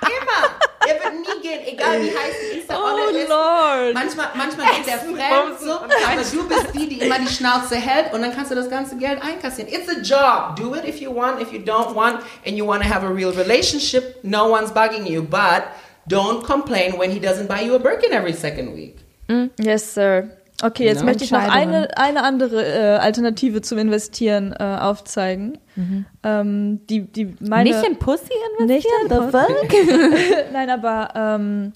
Immer. Der wird nie gehen, egal wie heiß die Insta Oh ist. Lord. Manchmal, manchmal geht der fremd so, aber du bist die, die immer die Schnauze hält und dann kannst du das ganze Geld einkassieren. It's a job. Do it if you want. If you don't want and you want to have a real relationship, no one's bugging you. But don't complain when he doesn't buy you a Birkin every second week. Yes, sir. Okay, jetzt Ja. möchte ich noch eine, eine andere äh, Alternative zum Investieren äh, aufzeigen. Ähm, die, die meine, nicht in Pussy Nicht investieren? in the fuck? Nein, aber ähm,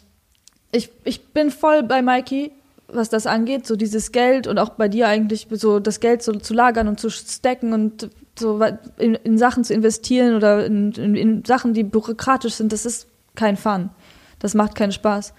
ich, ich bin voll bei Mikey, was das angeht. So dieses Geld und auch bei dir eigentlich, so das Geld so zu lagern und zu stacken und so in, in Sachen zu investieren oder in, in, in Sachen, die bürokratisch sind, das ist kein Fun. Das macht keinen Spaß.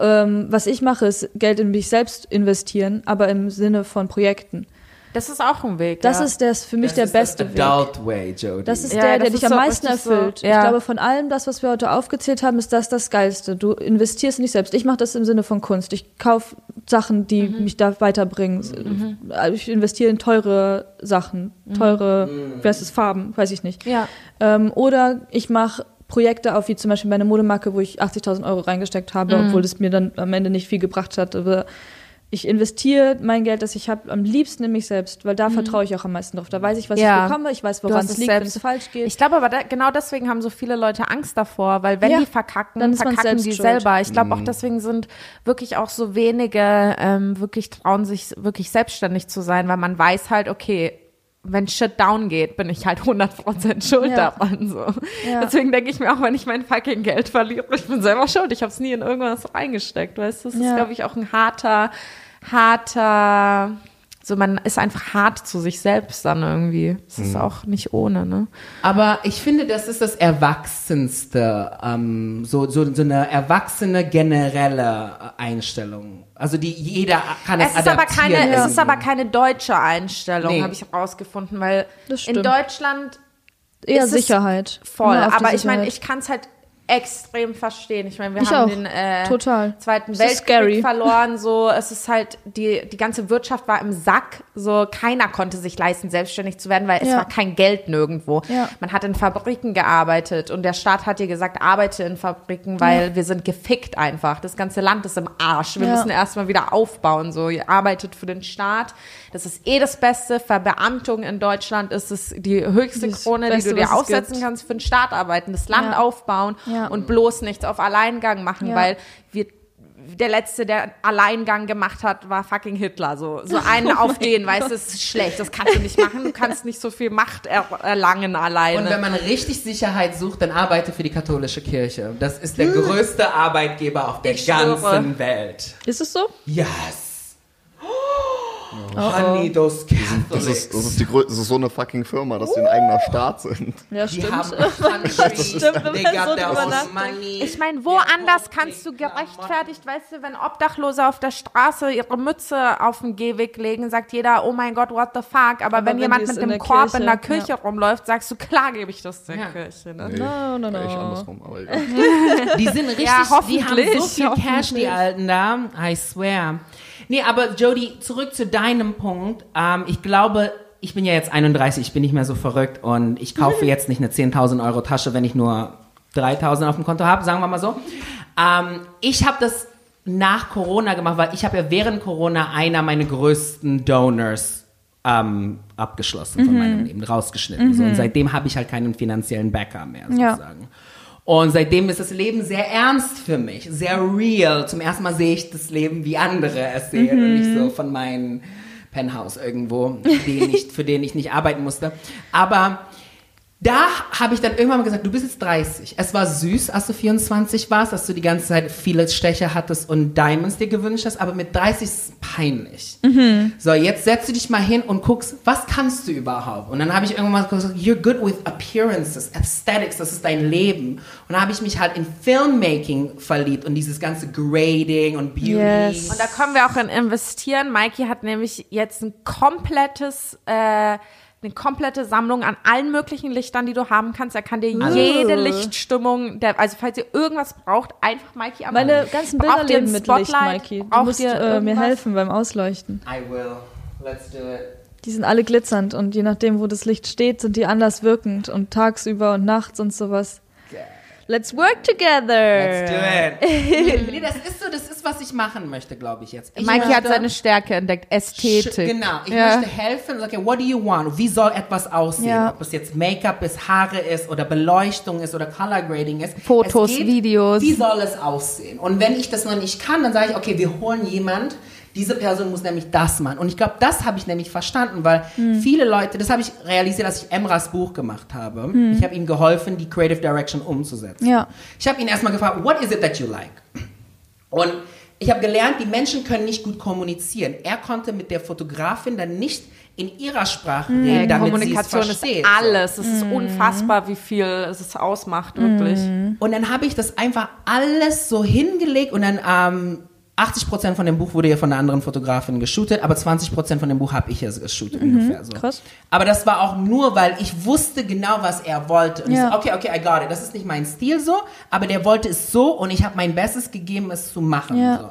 Ähm, was ich mache, ist Geld in mich selbst investieren, aber im Sinne von Projekten. Das ist auch ein Weg. Das ja. ist das für mich Das der beste das Weg. Adult way, Jody. Das ist Ja, der, das der dich ist am so meisten richtig so, erfüllt. ja. Ich glaube, von allem das, was wir heute aufgezählt haben, ist das das Geilste. Du investierst in dich selbst. Ich mache das im Sinne von Kunst. Ich kaufe Sachen, die Mhm. mich da weiterbringen. Ich investiere in teure Sachen, teure, wie heißt es, Farben, weiß ich nicht. Mhm. Ja. Ähm, oder ich mache Projekte auf, wie zum Beispiel meine Modemarke, wo ich 80.000 Euro reingesteckt habe, Mhm. obwohl es mir dann am Ende nicht viel gebracht hat. Aber ich investiere mein Geld, das ich habe, am liebsten in mich selbst, weil da vertraue ich auch am meisten drauf. Da weiß ich, was Mhm. Ja. ich bekomme, ich weiß, woran es liegt, wenn es falsch geht. Ich glaube aber, da, genau deswegen haben so viele Leute Angst davor, weil wenn Ja, die verkacken, dann verkacken die schuld. selber. Ich glaube auch deswegen sind wirklich auch so wenige ähm, wirklich trauen sich wirklich selbstständig zu sein, weil man weiß halt, okay, wenn Shit down geht, bin ich halt 100% schuld Ja. daran. So. Ja. Deswegen denke ich mir auch, wenn ich mein fucking Geld verliere, ich bin selber schuld. Ich habe es nie in irgendwas reingesteckt. Weißt du, das ist, Ja. glaube ich, auch ein harter, harter, so man ist einfach hart zu sich selbst dann irgendwie. Es ist auch nicht ohne, ne? Aber ich finde, das ist das Erwachsenste, ähm, so, so, so eine erwachsene generelle Einstellung. Also die jeder kann es, Es ist, aber adaptieren. keine, es ist aber keine deutsche Einstellung, Nee. habe ich herausgefunden, weil in. Deutschland Eher ist es Sicherheit. voll. Aber ich meine, Sicherheit. ich kann es halt extrem verstehen. Ich meine, wir Ich haben auch. den äh, Total. Zweiten Weltkrieg verloren. So, es ist halt die die ganze Wirtschaft war im Sack. So, keiner konnte sich leisten, selbstständig zu werden, weil es Ja. war kein Geld nirgendwo. Ja. Man hat in Fabriken gearbeitet und der Staat hat dir gesagt, arbeite in Fabriken, weil wir sind gefickt einfach. Das ganze Land ist im Arsch. Wir Ja. müssen erstmal wieder aufbauen. So, ihr arbeitet für den Staat. Das ist eh das Beste. Verbeamtung in Deutschland ist es die höchste Das Krone, Beste, die du dir aufsetzen gibt. kannst für den Staat arbeiten, das Land Ja. aufbauen Ja. und bloß nichts auf Alleingang machen, Ja. weil wir der letzte, der Alleingang gemacht hat, war fucking Hitler. So, so einen auf den, weißt du, das ist schlecht. Das kannst du nicht machen. Du kannst nicht so viel Macht er erlangen alleine. Und wenn man richtig Sicherheit sucht, dann arbeite für die katholische Kirche. Das ist der größte Arbeitgeber auf der Ich schwöre. ganzen Welt. Ist es so? Yes. Honey, those Catholics. Das ist, das, ist die, das ist so eine fucking Firma, dass sie ein eigener Staat sind. Ja, Die stimmt. haben country, stimmt, wenn man so ich meine, woanders kannst du gerechtfertigt, weißt du, wenn Obdachlose auf der Straße ihre Mütze auf den Gehweg legen, sagt jeder, oh mein Gott, what the fuck. Aber, Aber wenn, wenn jemand mit der Korb Kirche- in der Kirche ja. rumläuft, sagst du, klar gebe ich das der Ja. Kirche. Ne? Nee, No, no, no. Ich andersrum, aber egal. Die sind richtig, Ja, die haben so viel Cash, die Alten da. I swear. Nee, aber Jody, zurück zu deinem Punkt. Ähm, ich glaube, ich bin ja jetzt 31, ich bin nicht mehr so verrückt und ich kaufe jetzt nicht eine 10.000 Euro Tasche, wenn ich nur 3.000 auf dem Konto habe, sagen wir mal so. Ähm, ich habe das nach Corona gemacht, weil ich habe ja während Corona einer meiner größten Donors ähm, abgeschlossen von meinem Leben, rausgeschnitten. So. Und seitdem habe ich halt keinen finanziellen Backer mehr, Ja. Und seitdem ist das Leben sehr ernst für mich, sehr real. Zum ersten Mal sehe ich das Leben, wie andere es sehen und nicht so von meinen Penthouse irgendwo, den ich, für den ich nicht arbeiten musste. Aber da habe ich dann irgendwann mal gesagt, du bist jetzt 30. Es war süß, als du 24 warst, dass du die ganze Zeit viele Stecher hattest und Diamonds dir gewünscht hast, aber mit 30 ist es peinlich. So, jetzt setzt du dich mal hin und guckst, was kannst du überhaupt? Und dann habe ich irgendwann mal gesagt, you're good with appearances, aesthetics, das ist dein Leben. Und dann habe ich mich halt in Filmmaking verliebt und dieses ganze Grading und Beauty. Yes. Und da können wir auch in investieren. Mikey hat nämlich jetzt ein komplettes, äh, eine komplette Sammlung an allen möglichen Lichtern, die du haben kannst. Er kann dir jede Lichtstimmung, der, also falls ihr irgendwas braucht, einfach Mikey anrufen. Meine ganzen Bilder leben mit Licht? Mikey. Du musst ihr äh, mir helfen beim Ausleuchten. I will. Let's do it. Die sind alle glitzernd und je nachdem, wo das Licht steht, sind die anders wirkend und tagsüber und nachts und sowas. Let's work together. Let's do it. nee, das ist so, das ist, was ich machen möchte, glaube ich jetzt. Ich Mikey hat möchte- seine Stärke entdeckt, Ästhetik. Genau, ich Ja. möchte helfen. Okay, what do you want? Wie soll etwas aussehen? Ja. Ob es jetzt Make-up ist, Haare ist oder Beleuchtung ist oder Color Grading ist. Fotos, geht, Videos. Wie soll es aussehen? Und wenn ich das noch nicht kann, dann sage ich, okay, wir holen jemand. Diese Person muss nämlich das machen. Und ich glaube, das habe ich nämlich verstanden, weil Hm. viele Leute, das habe ich realisiert, als ich Emras Buch gemacht habe. Ich habe ihm geholfen, die Creative Direction umzusetzen. Hm. Ja. Ich habe ihn erstmal gefragt, what is it that you like? Und ich habe gelernt, die Menschen können nicht gut kommunizieren. Er konnte mit der Fotografin dann nicht in ihrer Sprache Hm. reden, damit Kommunikation sie es ist versteht. alles. Es ist unfassbar, wie viel es ausmacht, wirklich. Und dann habe ich das einfach alles so hingelegt und dann ähm, 80% von dem Buch wurde ja von einer anderen Fotografin geshootet, aber 20% von dem Buch habe ich ja geshootet ungefähr so. krass. Aber das war auch nur, weil ich wusste genau, was er wollte. Und Ja. ich so, okay, okay, I got it. Das ist nicht mein Stil so, aber der wollte es so und ich habe mein Bestes gegeben, es zu machen. Ja. So.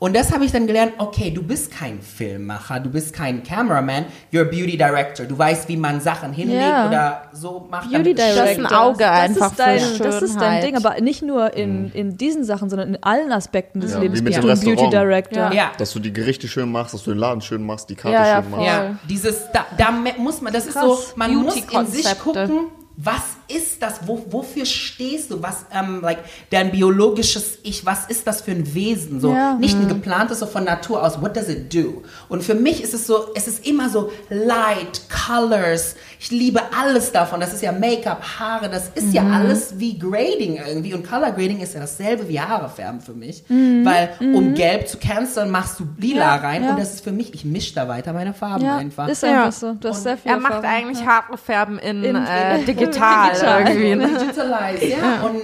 Und das habe ich dann gelernt, okay, du bist kein Filmmacher, du bist kein Cameraman, you're a Beauty Director. Du weißt, wie man Sachen hinlegt Ja. oder so macht. Beauty es Das Director. ist ein Auge das einfach ist dein, für Das ist dein. Ding, aber nicht nur in, in diesen Sachen, sondern in allen Aspekten des Ja, Lebens wie mit bist dem du ein Beauty Restaurant. Director. Ja. Ja. Dass du die Gerichte schön machst, dass du den Laden schön machst, die Karte Ja, ja, schön machst. Ja, dieses, da, da muss man, das ist Krass. so, man muss in sich gucken, was ist das, wo, wofür stehst du, was, ähm, like, dein biologisches Ich, was ist das für ein Wesen, so, Ja. nicht ein geplantes, so von Natur aus, what does it do? Und für mich ist es so, es ist immer so Light, Colors, ich liebe alles davon, das ist ja Make-up, Haare, das ist ja alles wie Grading irgendwie und Color Grading ist ja dasselbe wie Haare färben für mich, weil um Gelb zu canceln, machst du lila Ja, rein ja. und das ist für mich, ich mische da weiter meine Farben Ja, einfach. ist Ja. einfach so. Du hast sehr viel Er macht Erfahrung. eigentlich Haarfärben in, In- äh, digital, Digital. irgendwie. Digitalized, ja. Und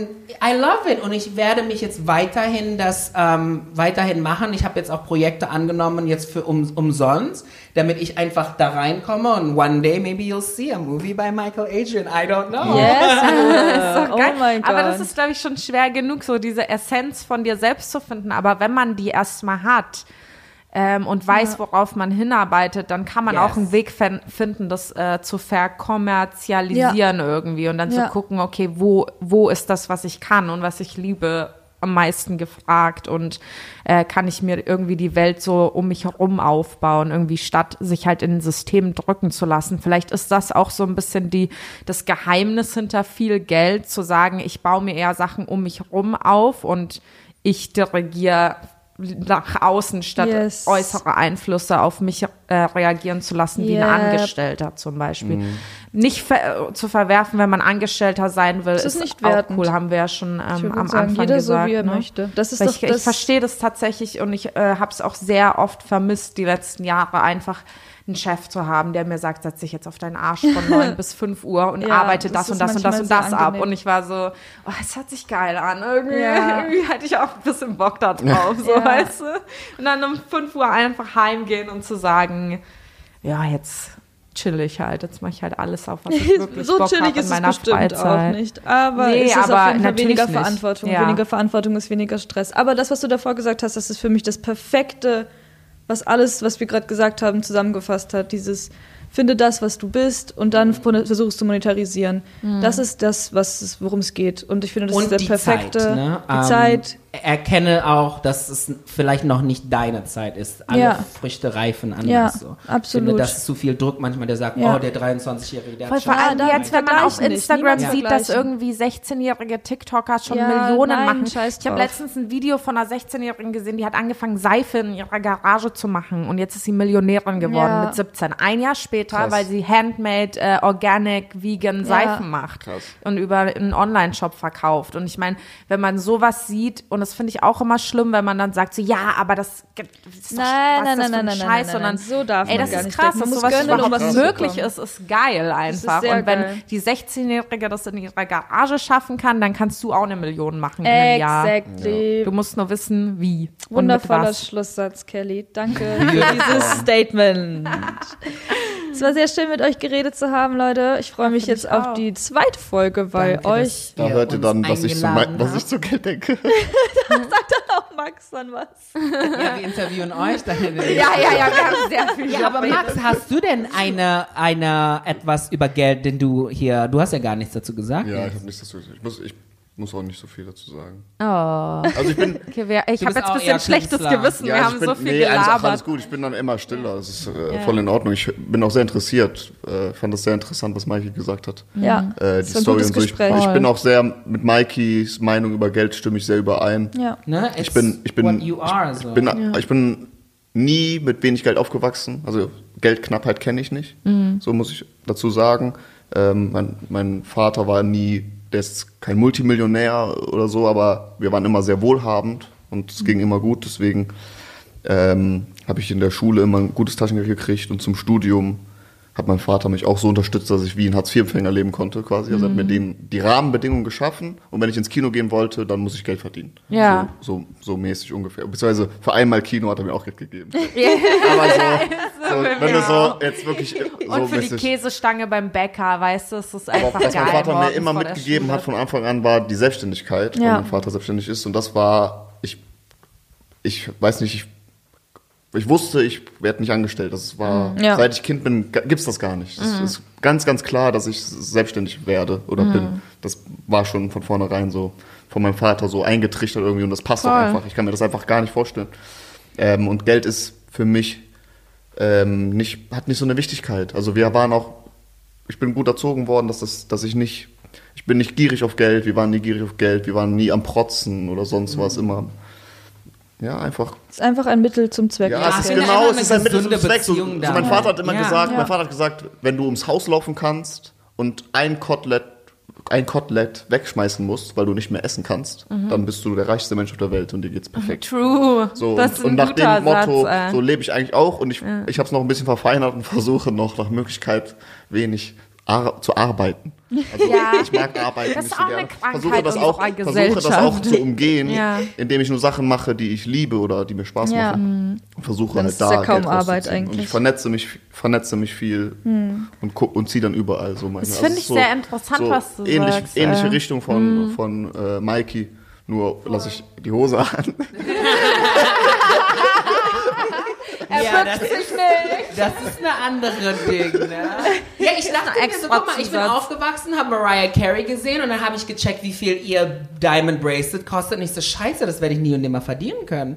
I love it. Und ich werde mich jetzt weiterhin das ähm, weiterhin machen. Ich habe jetzt auch Projekte angenommen, jetzt für um, umsonst, damit ich einfach da reinkomme und one day maybe you'll see a movie by Michael Adrian. I don't know. Yes. oh Geil. mein Gott. Aber das ist, glaube ich, schon schwer genug, so diese Essenz von dir selbst zu finden. Aber wenn man die erstmal hat ähm, und weiß, worauf man hinarbeitet, dann kann man Yes. auch einen Weg fin- finden, das äh, zu verkommerzialisieren irgendwie und dann Ja. zu gucken, okay, wo, wo ist das, was ich kann und was ich liebe, am meisten gefragt und äh, kann ich mir irgendwie die Welt so um mich herum aufbauen, irgendwie statt sich halt in ein System drücken zu lassen. Vielleicht ist das auch so ein bisschen die, das Geheimnis hinter viel Geld, zu sagen, ich baue mir eher Sachen um mich herum auf und ich dirigiere nach außen, statt Yes. äußere Einflüsse auf mich äh, reagieren zu lassen, wie ein Yep. Angestellter zum Beispiel. Nicht ver äh, zu verwerfen, wenn man Angestellter sein will, Das ist, ist nicht auch wertend. cool, haben wir ja schon ähm, am sagen, Anfang jeder gesagt. so, wie er ne? möchte. Das ist Weil doch ich, ich verstehe das tatsächlich und ich äh, habe es auch sehr oft vermisst, die letzten Jahre einfach einen Chef zu haben, der mir sagt, setz dich jetzt auf deinen Arsch von 9 bis 5 Uhr und Ja, arbeite das das, und ist das und das und das ab. angenehm. Und ich war so, oh, es hört sich geil an. Irgendwie, Ja. irgendwie hatte ich auch ein bisschen Bock da drauf, so Ja. weißt du. Und dann um 5 Uhr einfach heimgehen und zu sagen, ja, jetzt chill ich halt, jetzt mache ich halt alles auf, was ich wirklich so Bock chillig habe in ist es meiner bestimmt Freizeit. auch nicht. Aber Nee, es ist aber auf jeden Fall weniger nicht. Verantwortung. Ja. Weniger Verantwortung ist weniger Stress. Aber das, was du davor gesagt hast, das ist für mich das perfekte, was alles, was wir gerade gesagt haben, zusammengefasst hat. Dieses finde das, was du bist und dann versuchst zu monetarisieren. Mhm. Das ist das, was worum es geht. Und ich finde, das Und ist der perfekte Zeit, ne? die Ähm, Zeit, erkenne auch, dass es vielleicht noch nicht deine Zeit ist. Alle Ja. Früchte reifen anders. Ja, so. Ich absolut. finde, das ist zu viel Druck manchmal, der sagt, Ja. oh, der 23-Jährige, der Voll hat vor schon- allem da jetzt, wenn man auf nicht. Instagram Niemand sieht, dass irgendwie 16-jährige TikToker schon Ja, Millionen nein, machen. scheiß Ich habe letztens ein Video von einer 16-Jährigen gesehen, die hat angefangen, Seife in ihrer Garage zu machen und jetzt ist sie Millionärin geworden Ja. mit 17. Ein Jahr später, Krass. weil sie handmade, äh, organic, vegan Seifen macht Krass. und über einen Online-Shop verkauft. Und ich meine, wenn man sowas sieht, und das finde ich auch immer schlimm, wenn man dann sagt so, ja, aber das, das ist doch, Nein, was nein, ist das nein, für nein, ein nein, Scheiß, nein, nein, sondern so darf ey, man das gar ist nicht krass, dass muss sowas gönnen, um überhaupt was zu möglich ist, ist geil einfach. sehr und wenn geil. die 16-Jährige das in ihrer Garage schaffen kann, dann kannst du auch eine Million machen in einem Jahr. Exactly. Du musst nur wissen, wie. und mit Wundervoller was. Schlusssatz, Kelly. Danke für dieses Statement. Es war sehr schön, mit euch geredet zu haben, Leute. Ich freue mich jetzt auf auch. die zweite Folge, weil Danke, euch. Da hört ihr dann, was ich, zu, was ich zu Geld denke. Oh, Max, dann was? Ja, wir interviewen euch. Dann Ja, ja, ja, wir haben sehr viel Ja, aber Max, hast du denn eine, eine, etwas über Geld, denn du hier, du hast ja gar nichts dazu gesagt. Ja, ich habe nichts dazu gesagt. Ich muss, ich muss auch nicht so viel dazu sagen. Oh. Also ich bin, Okay, wir, ich habe jetzt ein bisschen schlechtes Künstler. Gewissen. ja, wir ich haben bin, so viel nee, alles, alles gelabert. gut. Ich bin dann immer stiller. Das ist äh, voll in Ordnung. Ich bin auch sehr interessiert. Äh, fand das sehr interessant, was Mikey gesagt hat. Ja, Äh, das die Story gutes und so. Ich, Gespräch. ich bin auch sehr mit Mikeys Meinung über Geld stimme ich sehr überein. Ja. Ne? Ich bin, ich bin, what you are, so. ich bin, ich bin nie mit wenig Geld aufgewachsen. Also Geldknappheit kenne ich nicht. So muss ich dazu sagen. Ähm, mein, mein Vater war nie, der ist kein Multimillionär oder so, aber wir waren immer sehr wohlhabend und es ging immer gut. Deswegen ähm, habe ich in der Schule immer ein gutes Taschengeld gekriegt und zum Studium hat mein Vater mich auch so unterstützt, dass ich wie ein Hartz-IV-Empfänger leben konnte quasi. Also er hat mir den, die Rahmenbedingungen geschaffen und wenn ich ins Kino gehen wollte, dann muss ich Geld verdienen. Ja. So, so, so mäßig ungefähr. Beziehungsweise für einmal Kino hat er mir auch Geld gegeben. Aber so, so wenn du so jetzt wirklich so Und für die mäßig- Käsestange beim Bäcker, weißt du, es ist aber einfach was geil. mein Vater mir immer mitgegeben hat von Anfang an, war die Selbstständigkeit, Ja. weil mein Vater selbstständig ist. Und das war, ich, ich weiß nicht, ich, ich wusste, ich werde nicht angestellt. Das war, Ja. seit ich Kind bin, gibt's das gar nicht. Es ist ganz, ganz klar, dass ich selbstständig werde oder bin. Das war schon von vornherein so von meinem Vater so eingetrichtert irgendwie und das passt auch Voll. einfach. Ich kann mir das einfach gar nicht vorstellen. Ähm, und Geld ist für mich ähm, nicht, hat nicht so eine Wichtigkeit. Also wir waren auch, ich bin gut erzogen worden, dass, das, dass ich nicht, ich bin nicht gierig auf Geld, wir waren nie gierig auf Geld, wir waren nie am Protzen oder sonst was, immer, ja, einfach. Es ist einfach ein Mittel zum Zweck. Ja, Ja, es ist genau, es ist ein Mittel zum Zweck. So, so mein Vater hat immer Ja. gesagt, Ja. mein Vater hat gesagt, wenn du ums Haus laufen kannst und ein Kotelett, ein Kotelett wegschmeißen musst, weil du nicht mehr essen kannst, dann bist du der reichste Mensch auf der Welt und dir geht's perfekt. True. So, das ist und, und nach dem Motto, Satz, so lebe ich eigentlich auch und ich, ich habe es noch ein bisschen verfeinert und versuche noch nach Möglichkeit wenig ar zu arbeiten. Also Ja. ich mag arbeiten Das ist nicht so auch eine gerne. Krankheit Versuche das, auch, versuche das auch zu umgehen, Ja. indem ich nur Sachen mache, die ich liebe oder die mir Spaß Ja. machen. Und versuche Dann halt ist da ja kaum Geld Arbeit rauszuziehen. Und eigentlich. ich vernetze mich, vernetze mich viel und guck und ziehe dann überall so meine. Das also finde ich ist sehr interessant, was du ähnlich, sagst, Ähnliche äh. Richtung von, von äh, Mikey, nur lasse ich die Hose an. ja, das ist, das ist eine andere Ding, ne? Ja, ich dachte mir so, guck mal, ich bin aufgewachsen, habe Mariah Carey gesehen und dann habe ich gecheckt, wie viel ihr Diamond Bracelet kostet. Und ich so, scheiße, das werde ich nie und nimmer verdienen können.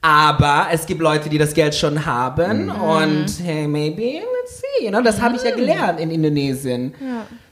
Aber es gibt Leute, die das Geld schon haben und hey, maybe, let's see. You know, das habe ich ja gelernt in Indonesien.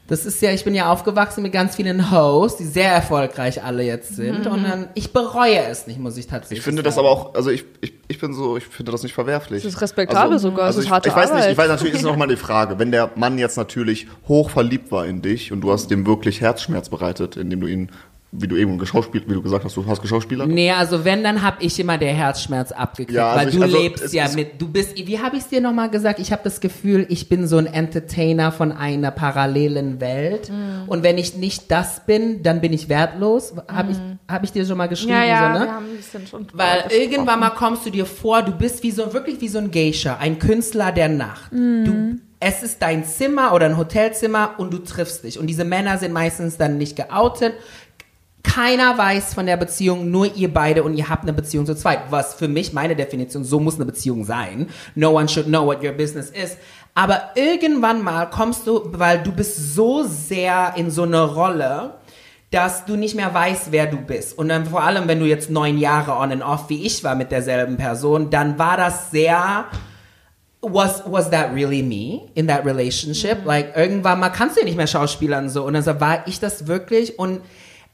Das ist ja, ich bin ja aufgewachsen mit ganz vielen Hosts, die sehr erfolgreich alle jetzt sind. Und dann, ich bereue es nicht, muss ich tatsächlich Ich finde das sagen. aber auch, also ich, ich, ich bin so, ich finde das nicht verwerflich. Das ist respektabel sogar, Also es ist ich, harte ich weiß nicht, ich weiß natürlich, ist noch mal die Frage, wenn der Mann jetzt natürlich hoch verliebt war in dich und du hast dem wirklich Herzschmerz bereitet, indem du ihn, wie du eben geschauspielt, wie du gesagt hast, du hast geschauspielert. Nee, also wenn, dann hab ich immer der Herzschmerz abgekriegt, Ja, also weil ich- du also lebst ja mit, du bist, wie habe ich es dir nochmal gesagt? Ich habe das Gefühl, ich bin so ein Entertainer von einer parallelen Welt Mhm. und wenn ich nicht das bin, dann bin ich wertlos. Habe ich, hab ich dir schon mal geschrieben, Mhm. Ja, ja, so, ne? wir haben ein bisschen schon Weil irgendwann mal kommst du dir vor, du bist wie so, wirklich wie so ein Geisha, ein Künstler der Nacht. Du, es ist dein Zimmer oder ein Hotelzimmer und du triffst dich. Und diese Männer sind meistens dann nicht geoutet. Keiner weiß von der Beziehung, nur ihr beide und ihr habt eine Beziehung zu zweit. Was für mich, meine Definition, so muss eine Beziehung sein. No one should know what your business is. Aber irgendwann mal kommst du, weil du bist so sehr in so eine Rolle, dass du nicht mehr weißt, wer du bist. Und dann vor allem, wenn du jetzt neun Jahre on and off wie ich war mit derselben Person, dann war das sehr was was that really me in that relationship? Like irgendwann mal kannst du ja nicht mehr Schauspielern so und dann so war ich das wirklich und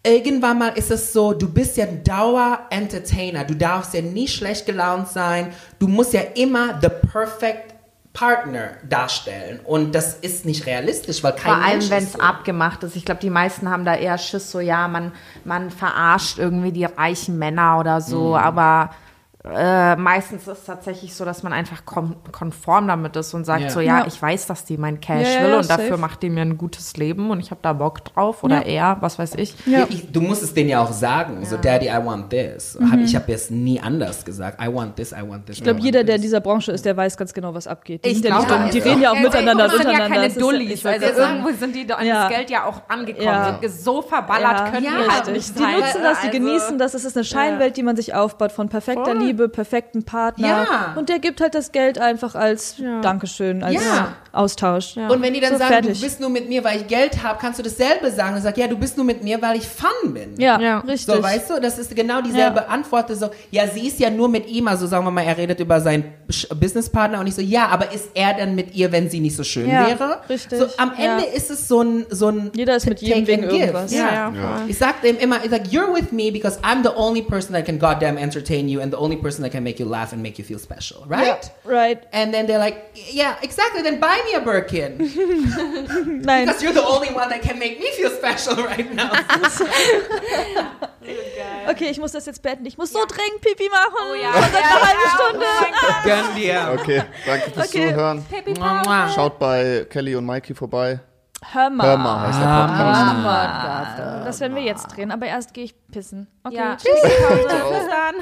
irgendwann mal ist es so, du bist ja Dauer Entertainer, du darfst ja nie schlecht gelaunt sein, du musst ja immer the perfect Partner darstellen und das ist nicht realistisch, weil kein Vor allem, wenn es so. abgemacht ist. Ich glaube, die meisten haben da eher Schiss, so ja, man, man verarscht irgendwie die reichen Männer oder so, Mhm. aber äh, meistens ist es tatsächlich so, dass man einfach kon konform damit ist und sagt Ja. so, ja, Ja. ich weiß, dass die mein Cash Ja, will ja, und dafür safe. macht die mir ein gutes Leben und ich habe da Bock drauf oder er, was weiß ich. Ja. Ich, du musst es denen ja auch sagen, so Daddy, I want this. Hab, ich habe jetzt nie anders gesagt. I want this, I want this. Ich glaube, jeder, der in dieser Branche ist, der weiß ganz genau, was abgeht. Die, Ich sind ja nicht glaube, dumm. die reden ja auch miteinander, das sind ja keine Dullis. Also irgendwo sind die an Ja. das Geld ja auch angekommen, so verballert, Ja, können die halt nicht Die nutzen das, die Also- genießen das. Es ist eine Scheinwelt, die man sich aufbaut von perfekter Voll. Liebe, perfekten Partner. Ja. Und der gibt halt das Geld einfach als Dankeschön, als Ja. Austausch. Und wenn die dann So, sagen, fertig. du bist nur mit mir, weil ich Geld habe, kannst du dasselbe sagen. Und sag, ja, du bist nur mit mir, weil ich fun bin. Ja, Ja. richtig. So, weißt du, das ist genau dieselbe Ja. Antwort. So, ja, sie ist ja nur mit ihm, also sagen wir mal, er redet über seinen Businesspartner und ich so, ja, aber ist er dann mit ihr, wenn sie nicht so schön Ja, wäre? richtig. So, am Ende Ja. ist es so ein, so ein Jeder ist mit jedem wegen irgendwas. Ja. Ja, Ja. Ich sag dem immer, ich sag, you're with me because I'm the only person that can goddamn entertain you and the only person that can make you laugh and make you feel special, right? Ja, right. And then they're like, yeah, exactly, then buy me a Birkin. Nein. Because you're the only one that can make me feel special right now. Okay, ich muss das jetzt beenden. Ich muss so dringend Pipi machen. Oh ja. Und dann eine halbe Stunde. Gönn dir. Okay, danke fürs Okay. Zuhören. Schaut bei Kelly und Mikey vorbei. Hör mal. Hör mal heißt der Podcast. Das werden wir jetzt drehen, aber erst gehe ich pissen. Okay, Ja. tschüss. Bis dann.